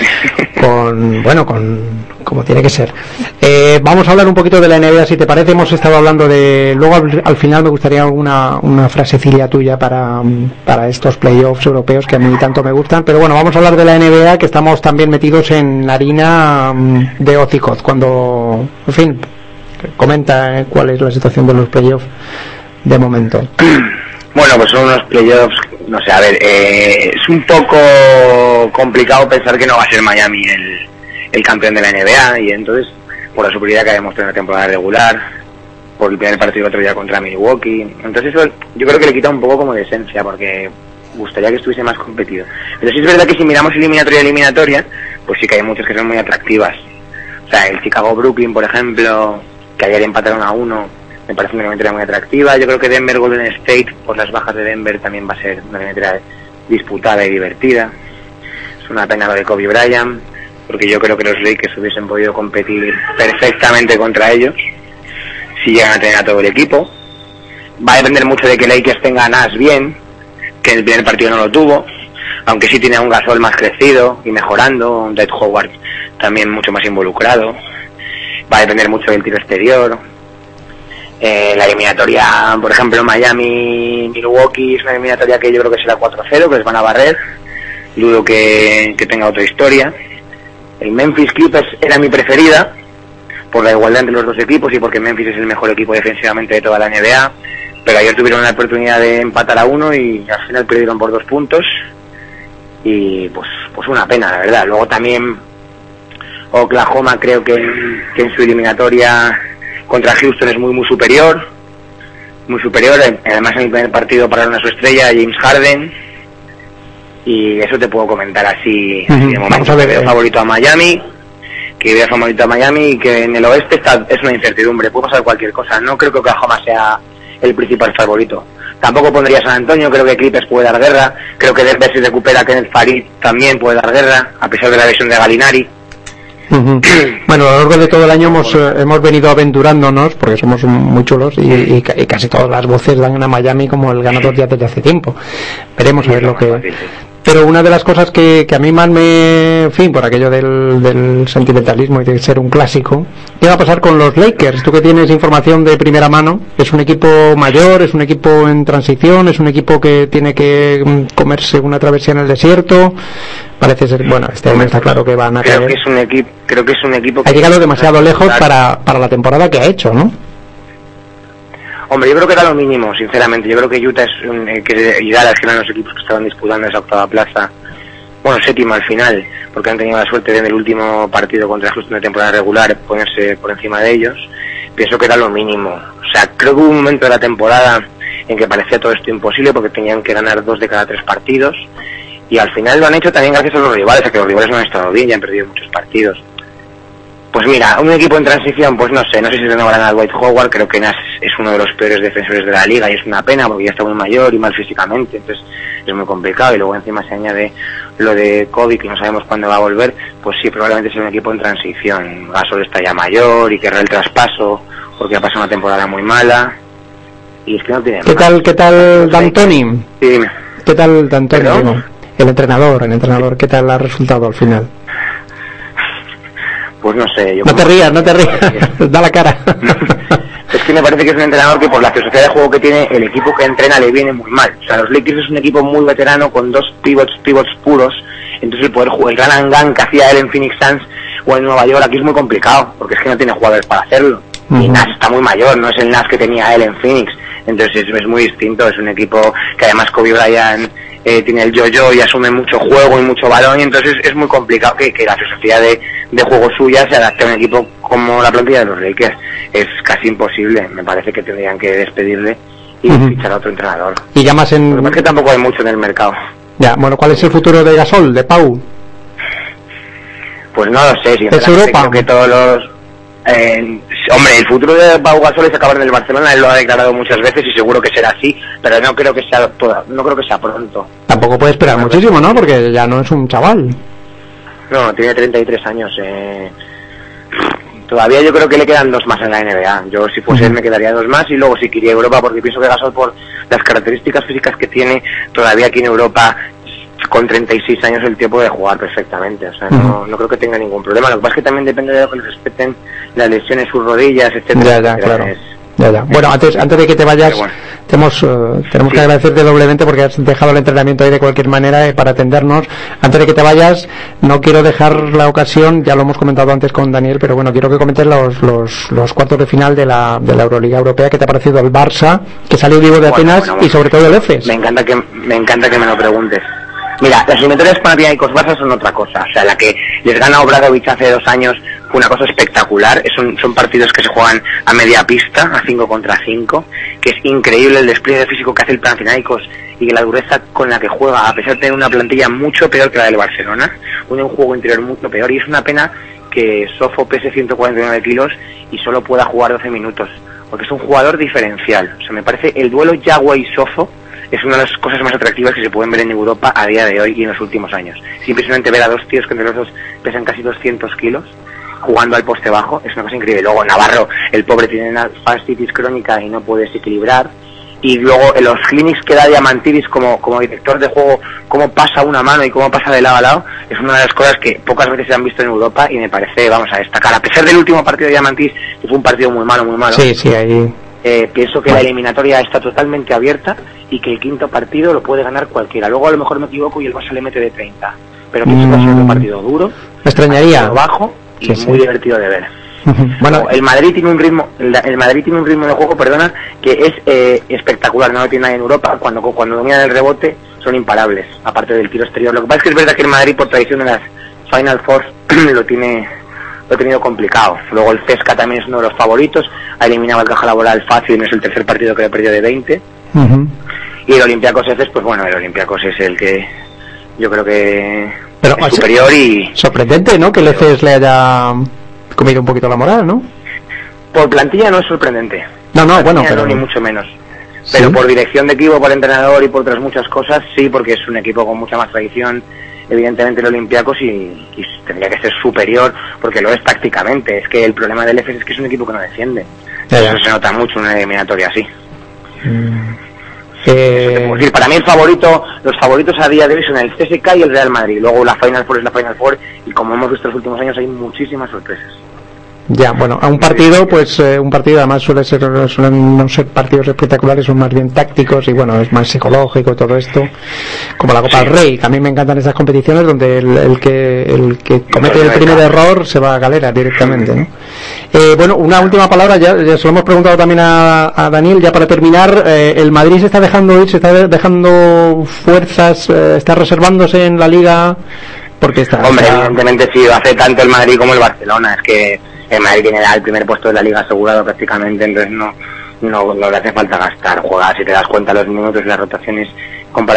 con bueno, con como tiene que ser. Eh, vamos a hablar un poquito de la NBA, si te parece. Hemos estado hablando de. Luego al, al final me gustaría alguna una frasecilla tuya para, para estos playoffs europeos que a mí tanto me gustan. Pero bueno, vamos a hablar de la NBA, que estamos también metidos en la harina mm, de Ocicoz. Cuando, en fin, comenta eh, cuál es la situación de los playoffs de momento. Bueno, pues son unos playoffs, no sé, a ver, eh, es un poco complicado pensar que no va a ser Miami el, el campeón de la NBA y entonces, por la superioridad que ha demostrado en la temporada regular, por el primer partido otro día contra Milwaukee, entonces eso yo creo que le quita un poco como de esencia porque gustaría que estuviese más competido. Pero sí es verdad que si miramos eliminatoria a eliminatoria, pues sí que hay muchas que son muy atractivas. O sea, el Chicago-Brooklyn, por ejemplo, que ayer empataron a uno, me parece una eliminatoria muy atractiva. Yo creo que Denver-Golden State, por las bajas de Denver, también va a ser una eliminatoria disputada y divertida. Es una pena lo de Kobe Bryant, porque yo creo que los Lakers hubiesen podido competir perfectamente contra ellos si llegan a tener a todo el equipo. Va a depender mucho de que Lakers tenga a Nash bien, que en el primer partido no lo tuvo. aunque sí tiene a un Gasol más crecido y mejorando, un Dwight Howard también mucho más involucrado. Va a depender mucho del tiro exterior. Eh, la eliminatoria, por ejemplo, Miami-Milwaukee es una eliminatoria que yo creo que será 4-0, que les van a barrer. Dudo que tenga otra historia. El Memphis Clippers era mi preferida, por la igualdad entre los dos equipos y porque Memphis es el mejor equipo defensivamente de toda la NBA. Pero ayer tuvieron la oportunidad de empatar a uno y al final perdieron por dos puntos. Y pues, pues una pena, la verdad. Luego también Oklahoma creo que, que en su eliminatoria contra Houston es muy muy superior. Muy superior. Además en el primer partido pararon a su estrella, James Harden. Y eso te puedo comentar así, así de momento. vamos a ver, Que veo eh. favorito a Miami, que veo favorito a Miami y que en el oeste está, es una incertidumbre. Puede pasar cualquier cosa. No creo que Oklahoma sea el principal favorito. Tampoco pondría San Antonio, creo que Clippers puede dar guerra. Creo que Denver si recupera Kenneth Farid también puede dar guerra, a pesar de la lesión de Galinari. Bueno, a lo largo de todo el año hemos, eh, hemos venido aventurándonos, porque somos muy chulos, y, y casi todas las voces dan a Miami como el ganador ya desde hace tiempo. Veremos a ver lo que... Pero una de las cosas que, que a mí más me... En fin, por aquello del, del sentimentalismo y de ser un clásico, ¿qué va a pasar con los Lakers? Tú que tienes información de primera mano, ¿es un equipo mayor, es un equipo en transición, es un equipo que tiene que mm, comerse una travesía en el desierto? Parece ser... Bueno, este año está claro que van a Creo caer. que es un equipo, creo que es un equipo Ha que llegado demasiado lejos para, para la temporada que ha hecho, ¿no? Hombre, yo creo que era lo mínimo, sinceramente. Yo creo que Utah es un, eh, que, y Dallas, que eran los equipos que estaban disputando esa octava plaza. Bueno, séptima al final, porque han tenido la suerte de en el último partido contra Houston de temporada regular ponerse por encima de ellos. Pienso que era lo mínimo. O sea, creo que hubo un momento de la temporada en que parecía todo esto imposible porque tenían que ganar dos de cada tres partidos. Y al final lo han hecho también gracias a los rivales, a que los rivales no han estado bien y han perdido muchos partidos. Pues mira, un equipo en transición, pues no sé, no sé si renovarán a Dwight Howard, creo que Nash es uno de los peores defensores de la liga y es una pena porque ya está muy mayor y mal físicamente, entonces es muy complicado y luego encima se añade lo de Kobe que no sabemos cuándo va a volver, pues sí, probablemente sea un equipo en transición. Gasol está ya mayor y querrá el traspaso porque ha pasado una temporada muy mala y es que no tiene ¿Qué más. tal, qué tal D'Antoni? Sí, dime. ¿Qué tal D'Antoni? El entrenador, el entrenador, ¿qué tal ha resultado al final? Pues no sé, yo No te rías, no te rías, da la cara. Es que me parece que es un entrenador que por la filosofía de juego que tiene, el equipo que entrena le viene muy mal. O sea, los Lakers es un equipo muy veterano con dos pivots, pivots puros. Entonces el poder jugar, el run and gun que hacía él en Phoenix Suns o en Nueva York aquí es muy complicado, porque es que no tiene jugadores para hacerlo. Y. Nash está muy mayor, no es el Nash que tenía él en Phoenix. Entonces es, es muy distinto, es un equipo que además Kobe Bryant eh, tiene el yo-yo y asume mucho juego y mucho balón y entonces es muy complicado que, que la filosofía de, de juego suya se adapte a un equipo como la plantilla de los Lakers. Es casi imposible, me parece que tendrían que despedirle y fichar a otro entrenador. Y Lo que en... es que tampoco hay mucho en el mercado. Ya, bueno, ¿cuál es el futuro de Gasol, de Pau? Pues no lo sé, sinceramente Europa? creo que todos los... eh, hombre, el futuro de Pau Gasol es acabar en el Barcelona, él lo ha declarado muchas veces y seguro que será así, pero no creo que sea toda- no creo que sea pronto. Tampoco puede esperar muchísimo, ¿no? Porque ya no es un chaval. No, tiene 33 años. Eh. Todavía yo creo que le quedan dos más en la NBA. Yo si fuese él me quedaría dos más y luego si quería Europa porque pienso que Gasol por las características físicas que tiene todavía aquí en Europa con 36 años el tiempo de jugar perfectamente. O sea, no, no creo que tenga ningún problema. Lo que pasa es que también depende de lo que le respeten las lesiones, sus rodillas, etcétera. Ya, ya, claro. Es- Ya, ya. Bueno, antes, antes de que te vayas, bueno. te hemos, eh, tenemos que agradecerte doblemente porque has dejado el entrenamiento ahí de cualquier manera eh, para atendernos. Antes de que te vayas, no quiero dejar la ocasión, ya lo hemos comentado antes con Daniel, pero bueno, quiero que comentes los, los, los cuartos de final de la, de la Euroliga Europea. ¿Qué te ha parecido el Barça, que salió vivo de Bueno, Atenas, bueno, y sobre todo el EFES? Me encanta que me encanta que me lo preguntes. Mira, las eliminatorias Panathinaikos Barça son otra cosa. O sea, la que les gana Obradovic hace dos años fue una cosa espectacular. Es un- son partidos que se juegan a media pista, a 5 contra 5, que es increíble el despliegue físico que hace el Panathinaikos y la dureza con la que juega, a pesar de tener una plantilla mucho peor que la del Barcelona, un juego interior mucho peor. Y es una pena que Sofo pese 149 kilos y solo pueda jugar 12 minutos, porque es un jugador diferencial. O sea, me parece el duelo Yagüe y Sofo es una de las cosas más atractivas que se pueden ver en Europa a día de hoy y en los últimos años. Es impresionante ver a dos tíos que entre los dos pesan casi 200 kilos jugando al poste bajo, es una cosa increíble. Luego Navarro, el pobre tiene una fascitis crónica y no puede desequilibrar. y luego en los clinics que da Diamantidis como, como director de juego, cómo pasa una mano y cómo pasa de lado a lado, es una de las cosas que pocas veces se han visto en Europa y me parece, vamos a destacar. A pesar del último partido de Diamantidis, que fue un partido muy malo, muy malo, Sí, sí, ahí. Eh, pienso que la eliminatoria está totalmente abierta y que el quinto partido lo puede ganar cualquiera. Luego a lo mejor me equivoco y el Barça le mete de 30. Pero pienso que va a ser Mm. un partido duro, Me extrañaría. bajo y Sí, sí. muy divertido de ver. Bueno, el Madrid tiene un ritmo, el, el Madrid tiene un ritmo de juego, perdona, que es eh, espectacular, no lo tiene nadie en Europa. Cuando cuando dominan el rebote son imparables, aparte del tiro exterior. Lo que pasa es que es verdad que el Madrid por tradición en las Final Four lo tiene lo ha tenido complicado. Luego el Cesca también es uno de los favoritos, ha eliminado el caja laboral fácil, no es el tercer partido que le perdió de 20. Ujú. Y el Olympiacos Efes, pues bueno, el Olympiacos es el que yo creo que Pero, es superior y Sorprendente, ¿no? Que el EFES le haya comido un poquito la moral, ¿no? por plantilla no es sorprendente. No, no, bueno, Plantilla pero... no, ni mucho menos. Pero por dirección de equipo, por entrenador y por otras muchas cosas, sí, porque es un equipo con mucha más tradición, evidentemente el Olympiacos y, y tendría que ser superior, porque lo es tácticamente. Es que el problema del EFES es que es un equipo que no defiende. Ya. Eso se nota mucho en una eliminatoria así. Eh, Es decir, para mí el favorito, los favoritos a día de hoy son el CSK y el Real Madrid. Luego la Final Four es la Final Four y como hemos visto en los últimos años hay muchísimas sorpresas. Ya, bueno, a un partido, pues eh, un partido además suele ser, suelen no ser partidos espectaculares, son más bien tácticos y bueno, es más psicológico todo esto, como la Copa del Rey, que a mí me encantan esas competiciones donde el, el que el que comete el primer error se va a galera directamente, ¿no? Eh, bueno, una última palabra, ya, ya se lo hemos preguntado también a, a Daniel, ya para terminar, eh, el Madrid se está dejando ir, se está dejando fuerzas, eh, está reservándose en la liga, porque está... Hombre, evidentemente sí, hace tanto el Madrid como el Barcelona. Es que el Madrid tiene el primer puesto de la liga asegurado prácticamente, entonces no, no, no le hace falta gastar. Juega, si te das cuenta, los minutos y las rotaciones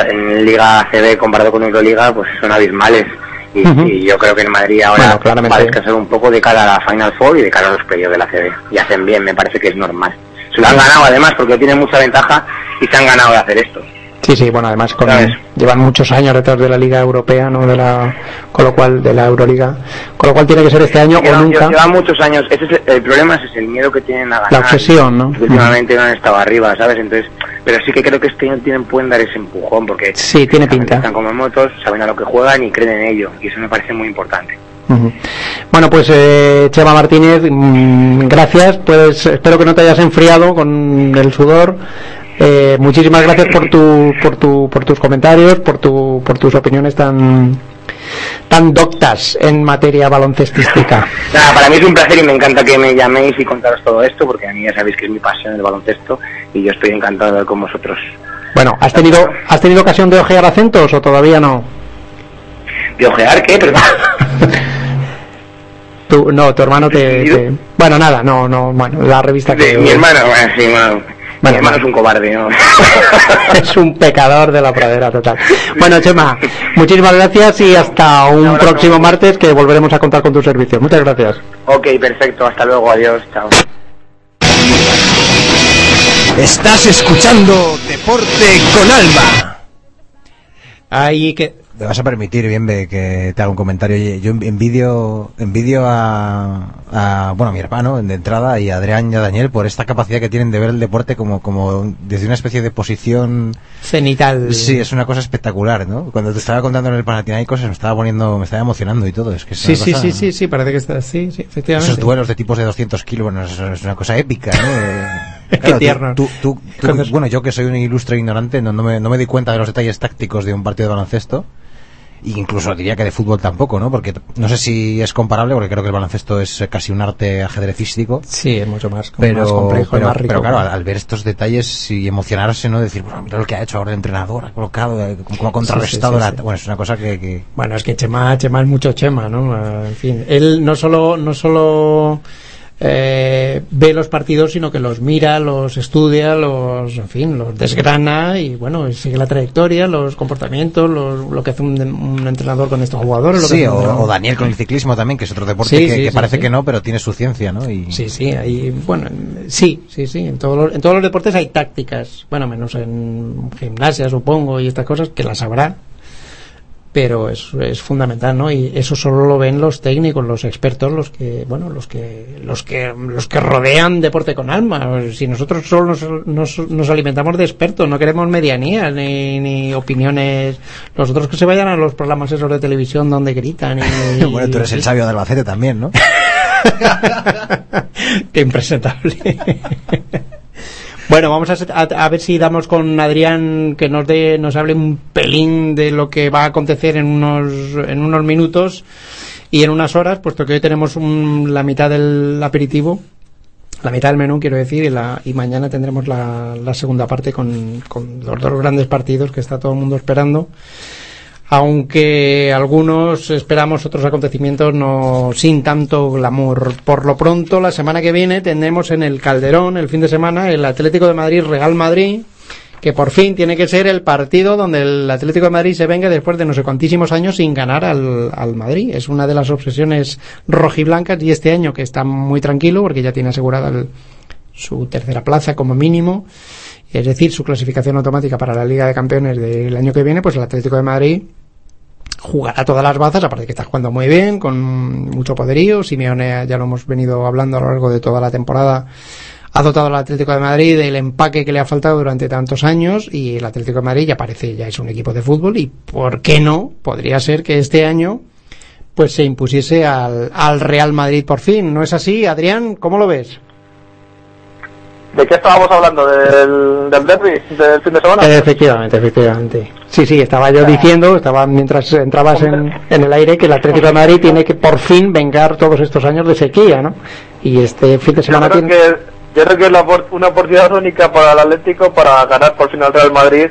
en Liga ACB comparado con Euroliga, pues son abismales. Y, y yo creo que el Madrid ahora Bueno, va a descansar un poco de cara a la Final Four y de cara a los playoffs de la ACB. Y hacen bien, me parece que es normal. Se lo han ganado además porque tienen mucha ventaja y se han ganado de hacer esto. Sí, sí, bueno, además con, llevan muchos años detrás de la Liga Europea, ¿no? De la, con lo cual, de la Euroliga. Con lo cual tiene que ser este año o nunca. llevan muchos años. Ese es el, el problema es el miedo que tienen a ganar. La obsesión, ¿no? Últimamente no han estado arriba, ¿sabes? Entonces, pero sí que creo que este año tienen, pueden dar ese empujón porque Sí, tiene pinta. están como motos, saben a lo que juegan y creen en ello. Y eso me parece muy importante. Bueno, pues eh, Chema Martínez, mm, gracias. Pues espero que no te hayas enfriado con el sudor. Eh, muchísimas gracias por tu, por tu, por tus comentarios, por tu, por tus opiniones tan, tan doctas en materia baloncestística. Nada, para mí es un placer y me encanta que me llaméis y contaros todo esto porque a mí ya sabéis que es mi pasión el baloncesto y yo estoy encantado de hablar con vosotros. Bueno, ¿has tenido, has tenido ocasión de ojear acentos o todavía no? ¿De ojear qué? Perdón. Tu, no, tu hermano te, te- Bueno, nada, no, no, bueno, la revista que... De mi hermano, bueno, sí, bueno, mi hermano es un cobarde, ¿no? es un pecador de la pradera total. Bueno, Chema, muchísimas gracias y hasta un próximo martes que volveremos a contar con tu servicio. Muchas gracias. ok, perfecto, hasta luego, adiós, chao. Estás escuchando Deporte con Alma. Ahí que... Me vas a permitir, bien, que te haga un comentario. Yo envidio, envidio a, a, bueno, a mi hermano de entrada y a Adrián y a Daniel por esta capacidad que tienen de ver el deporte como, como desde una especie de posición Cenital. Sí, es una cosa espectacular, ¿no? Cuando te estaba contando en el Panathinaikos me estaba poniendo, me estaba emocionando y todo. Es que es Sí, sí, cosa- sí, sí, sí, parece que está sí, sí, efectivamente. Esos duelos de tipos de 200 kilos, bueno, eso es una cosa épica, ¿no? Eh, Qué claro, tú- tierno. tú- tú- tú- Cuando es- bueno, yo que soy un ilustre ignorante, no, no me, no me di cuenta de los detalles tácticos de un partido de baloncesto. Incluso diría que de fútbol tampoco, ¿no? Porque no sé si es comparable, porque creo que el baloncesto es casi un arte ajedrecístico. Sí, es mucho más, Pero, más complejo, pero, más rico. pero claro, al, al ver estos detalles y emocionarse, ¿no? Decir, bueno, mira lo que ha hecho ahora el entrenador, ha colocado, eh, cómo ha contrarrestado Sí, sí, sí, la-. Bueno, es una cosa que... que- Bueno, es que Chema, Chema es mucho Chema, ¿no? Eh, En fin, él no solo, no solo eh, ve los partidos, sino que los mira, los estudia, los, en fin, los desgrana y bueno, sigue la trayectoria, los comportamientos, los- lo que hace un, un entrenador con estos jugadores. Lo que Sí, un o, o Daniel con el ciclismo también, que es otro deporte Sí, que, sí, que sí, parece que no, pero tiene su ciencia, ¿no? Y, Sí, sí, hay, bueno, sí, sí, sí, en todos, los, en todos los deportes hay tácticas, bueno, menos en gimnasia, supongo, y estas cosas, que las habrá. Pero es, es fundamental, ¿no? Y eso solo lo ven los técnicos, los expertos, los que, bueno, los que, los que, los que rodean deporte con alma. Si nosotros solo nos, nos, nos alimentamos de expertos, no queremos medianías ni, ni opiniones. Los otros que se vayan a los programas esos de televisión donde gritan y, bueno, tú eres el sabio de Albacete también, ¿no? Qué impresentable. Bueno, vamos a, a, ver si damos con Adrián que nos dé, nos hable un pelín de lo que va a acontecer en unos, en unos minutos y en unas horas, puesto que hoy tenemos un- la mitad del aperitivo, la mitad del menú, quiero decir, y, la, y mañana tendremos la, la segunda parte con, con los dos grandes partidos que está todo el mundo esperando. Aunque algunos esperamos otros acontecimientos no sin tanto glamour. Por lo pronto, la semana que viene tendremos en el Calderón, el fin de semana, el Atlético de Madrid Real Madrid, que por fin tiene que ser el partido donde el Atlético de Madrid se venga después de no sé cuantísimos años sin ganar al, al Madrid. Es una de las obsesiones rojiblancas y este año que está muy tranquilo porque ya tiene asegurada el- su tercera plaza como mínimo, es decir, su clasificación automática para la Liga de Campeones del año que viene, pues el Atlético de Madrid jugará todas las bazas, aparte que está jugando muy bien, con mucho poderío. Simeone, ya lo hemos venido hablando a lo largo de toda la temporada, ha dotado al Atlético de Madrid del empaque que le ha faltado durante tantos años y el Atlético de Madrid ya parece, ya es un equipo de fútbol y ¿por qué no? Podría ser que este año pues se impusiese al, al Real Madrid por fin. ¿No es así, Adrián? ¿Cómo lo ves? ¿De qué estábamos hablando? ¿Del, del derby del fin de semana? Efectivamente, efectivamente. Sí, sí, estaba yo diciendo, estaba mientras entrabas en, en el aire, que el Atlético de Madrid tiene que por fin vengar todos estos años de sequía, ¿no? Y este fin de Yo semana creo tiene... que, yo creo que es la una oportunidad única para el Atlético para ganar por fin al Real Madrid,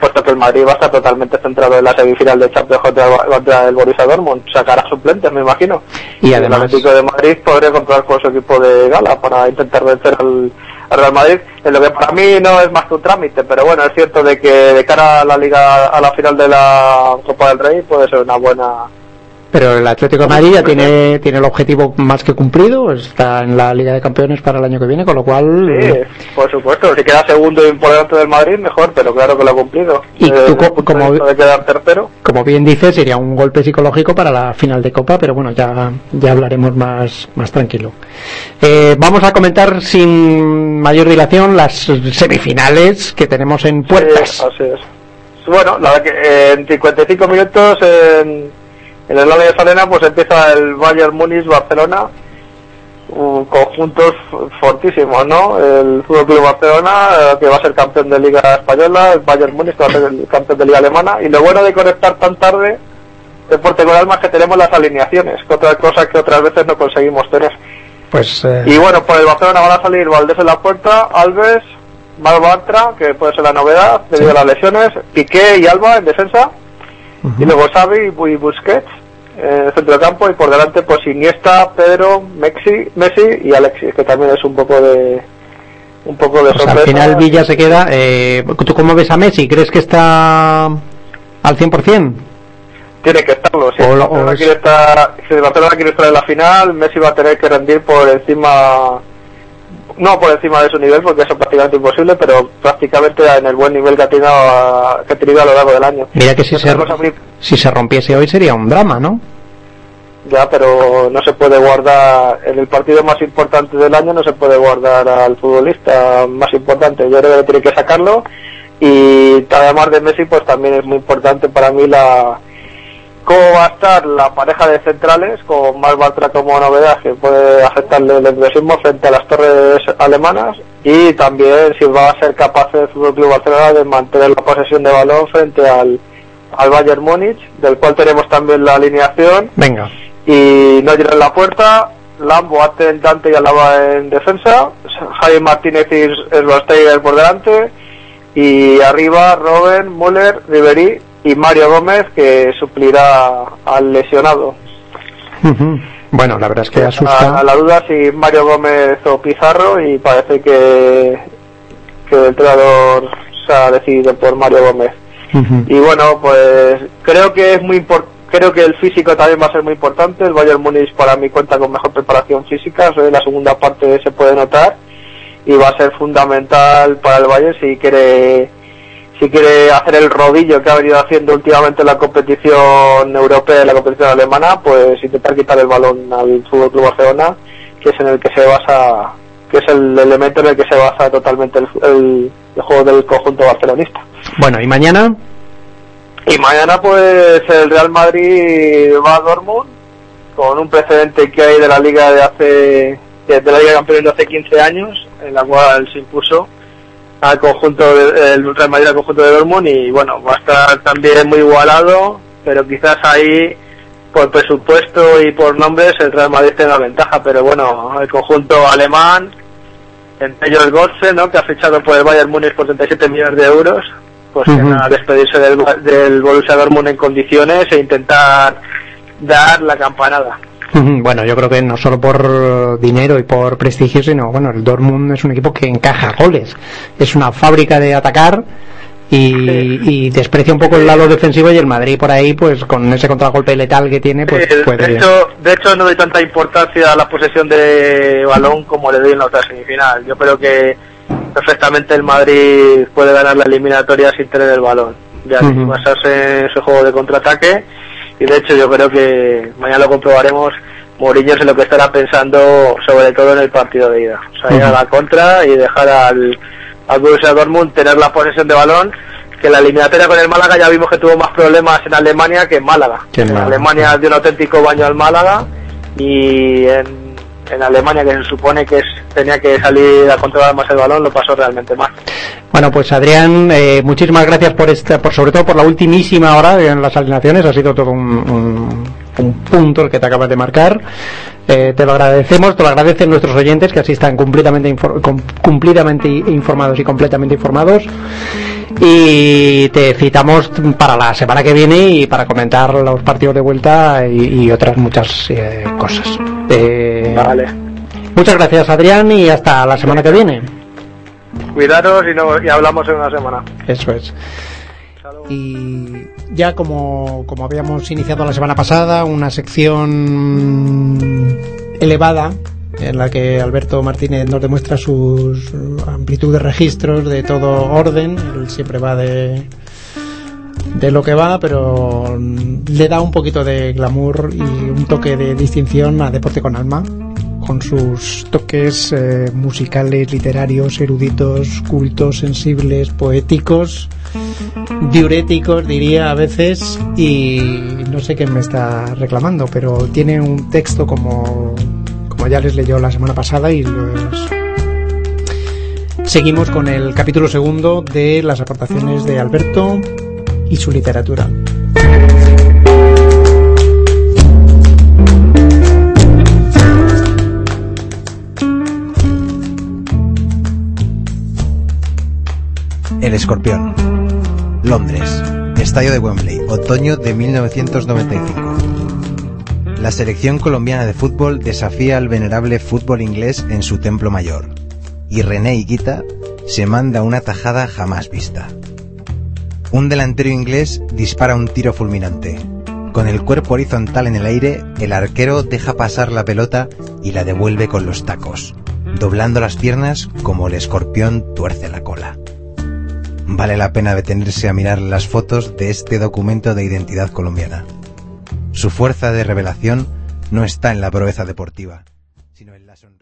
puesto que el Madrid va a estar totalmente centrado en la semifinal de Champions contra, contra el Borussia Dortmund. Sacará suplentes, me imagino. Y además- el Atlético de Madrid podría contar con su equipo de gala para intentar vencer al, al Real Madrid, en lo que para mí no es más que un trámite, pero bueno, es cierto de que de cara a la liga, a la final de la Copa del Rey puede ser una buena Pero el Atlético de Madrid ya tiene, tiene el objetivo más que cumplido, está en la Liga de Campeones para el año que viene, con lo cual... Sí, por supuesto. Si queda segundo y por delante del Madrid, mejor, pero claro que lo ha cumplido. Y Eh, tú, como- de quedar tercero. Como bien dices, sería un golpe psicológico para la final de Copa, pero bueno, ya, ya hablaremos más, más tranquilo. Eh, vamos a comentar sin mayor dilación las semifinales que tenemos en puertas. Sí, así es. Bueno, la verdad que eh, en 55 minutos en, en el de Salena pues empieza el Bayern Múnich Barcelona. Un conjuntos fortísimos, ¿no? El Fútbol Club Barcelona eh, que va a ser campeón de Liga española, el Bayern Múnich que va a ser el campeón de Liga alemana. Y lo bueno de conectar tan tarde Deporte con Alma es que tenemos las alineaciones, que otra cosa que otras veces no conseguimos tener. Pues eh, Y bueno, por el Barcelona van a salir Valdés en la puerta, Alves, Bartra, que puede ser la novedad debido a las lesiones, Piqué y Alba en defensa, y luego Xavi y Busquets en el centro de campo, y por delante pues Iniesta, Pedro, Messi, Messi y Alexis, que también es un poco de un poco de pues al sorpresa. final Villa se queda. Eh, ¿Tú cómo ves a Messi? ¿Crees que está al 100%? Tiene que estarlo, si O lo- Barcelona o es- quiere estar, si el Barcelona quiere estar en la final, Messi va a tener que rendir por encima, no por encima de su nivel, porque eso es prácticamente imposible, pero prácticamente en el buen nivel que ha tenido a, que ha tenido a lo largo del año. Mira que si se, muy- si se rompiese hoy sería un drama, ¿no? Ya, pero no se puede guardar, en el partido más importante del año no se puede guardar al futbolista más importante. Yo creo que tiene que sacarlo y además de Messi, pues también es muy importante para mí la cómo va a estar la pareja de centrales con más Bartra como novedad que puede afectarle el nerviosismo frente a las torres alemanas y también si va a ser capaz el Fútbol Club Barcelona de mantener la posesión de balón frente al, al Bayern Múnich, del cual tenemos también la alineación Venga. y no en la puerta, Lambo, Aten, Dante y Alaba en defensa, Jaime Martínez y Schwarzenegger por delante y arriba Robben, Müller, Ribery y Mario Gómez que suplirá al lesionado. Bueno, la verdad es que A, asusta. a la duda si Mario Gómez o Pizarro y parece que, que el entrenador se ha decidido por Mario Gómez. Y bueno, pues creo que es muy creo que el físico también va a ser muy importante. El Bayern Múnich para mí cuenta con mejor preparación física, eso en la segunda parte se puede notar y va a ser fundamental para el Bayern si quiere si quiere hacer el rodillo que ha venido haciendo últimamente en la competición europea y la competición alemana, pues intentar quitar el balón al Fútbol Club Barcelona, que es en el que se basa, que es el elemento en el que se basa totalmente el, el- el juego del conjunto barcelonista. Bueno, ¿y mañana? Y mañana pues el Real Madrid va a Dortmund con un precedente que hay de la liga de hace de la liga de campeones de hace 15 años en la cual se impuso al conjunto de- el Real Madrid al conjunto de Dortmund y bueno va a estar también muy igualado pero quizás ahí por presupuesto y por nombres el Real Madrid tenga ventaja pero bueno el conjunto alemán entre ellos Götze ¿no? que ha fichado por el Bayern Múnich por 37 millones de euros pues Ujú. nada, despedirse del, del Borussia Dortmund en condiciones e intentar dar la campanada. Bueno, yo creo que no solo por dinero y por prestigio, sino, bueno, el Dortmund es un equipo que encaja goles. Es una fábrica de atacar y, y desprecia un poco el lado defensivo y el Madrid por ahí, pues con ese contragolpe letal que tiene, pues puede de, hecho, de hecho, no doy tanta importancia a la posesión de balón como le doy en la otra semifinal. Yo creo que perfectamente el Madrid puede ganar la eliminatoria sin tener el balón. Ya basarse en ese juego de contraataque. Y de hecho, yo creo que mañana lo comprobaremos. Mourinho es lo que estará pensando, sobre todo en el partido de ida. O sea, ir a la contra y dejar al, al Borussia Dortmund tener la posesión de balón. Que la eliminatoria con el Málaga ya vimos que tuvo más problemas en Alemania que en Málaga. En. Alemania dio un auténtico baño al Málaga y en, en Alemania, que se supone que es- tenía que salir a controlar más el balón, lo pasó realmente mal. Bueno, pues Adrián, eh, muchísimas gracias por esta, por sobre todo por la ultimísima hora en las alineaciones. Ha sido todo un, un- un punto el que te acabas de marcar. Eh, te lo agradecemos, te lo agradecen nuestros oyentes que así están completamente, infor- cumplidamente informados y completamente informados. Y te citamos para la semana que viene y para comentar los partidos de vuelta y, y otras muchas eh, cosas. Eh, Vale. Muchas gracias Adrián y hasta la semana que viene. Cuidaros y, no, y hablamos en una semana. Eso es. Y ya como, como habíamos iniciado la semana pasada, una sección elevada en la que Alberto Martínez nos demuestra su amplitud de registros de todo orden. Él siempre va de, de lo que va, pero le da un poquito de glamour y un toque de distinción a Deporte con Alma, con sus toques eh, musicales, literarios, eruditos, cultos, sensibles, poéticos, diuréticos, diría a veces, y no sé qué me está reclamando, pero tiene un texto como, como ya les leyó la semana pasada y los... Seguimos con el capítulo segundo de las aportaciones de Alberto y su literatura. El escorpión. Londres. Estadio de Wembley. Otoño de 1995. La selección colombiana de fútbol desafía al venerable fútbol inglés en su templo mayor. Y René Higuita se manda una tajada jamás vista. Un delantero inglés dispara un tiro fulminante. Con el cuerpo horizontal en el aire, el arquero deja pasar la pelota y la devuelve con los tacos, doblando las piernas como el escorpión tuerce la cola. Vale la pena detenerse a mirar las fotos de este documento de identidad colombiana. Su fuerza de revelación no está en la proeza deportiva, sino en la sonrisa.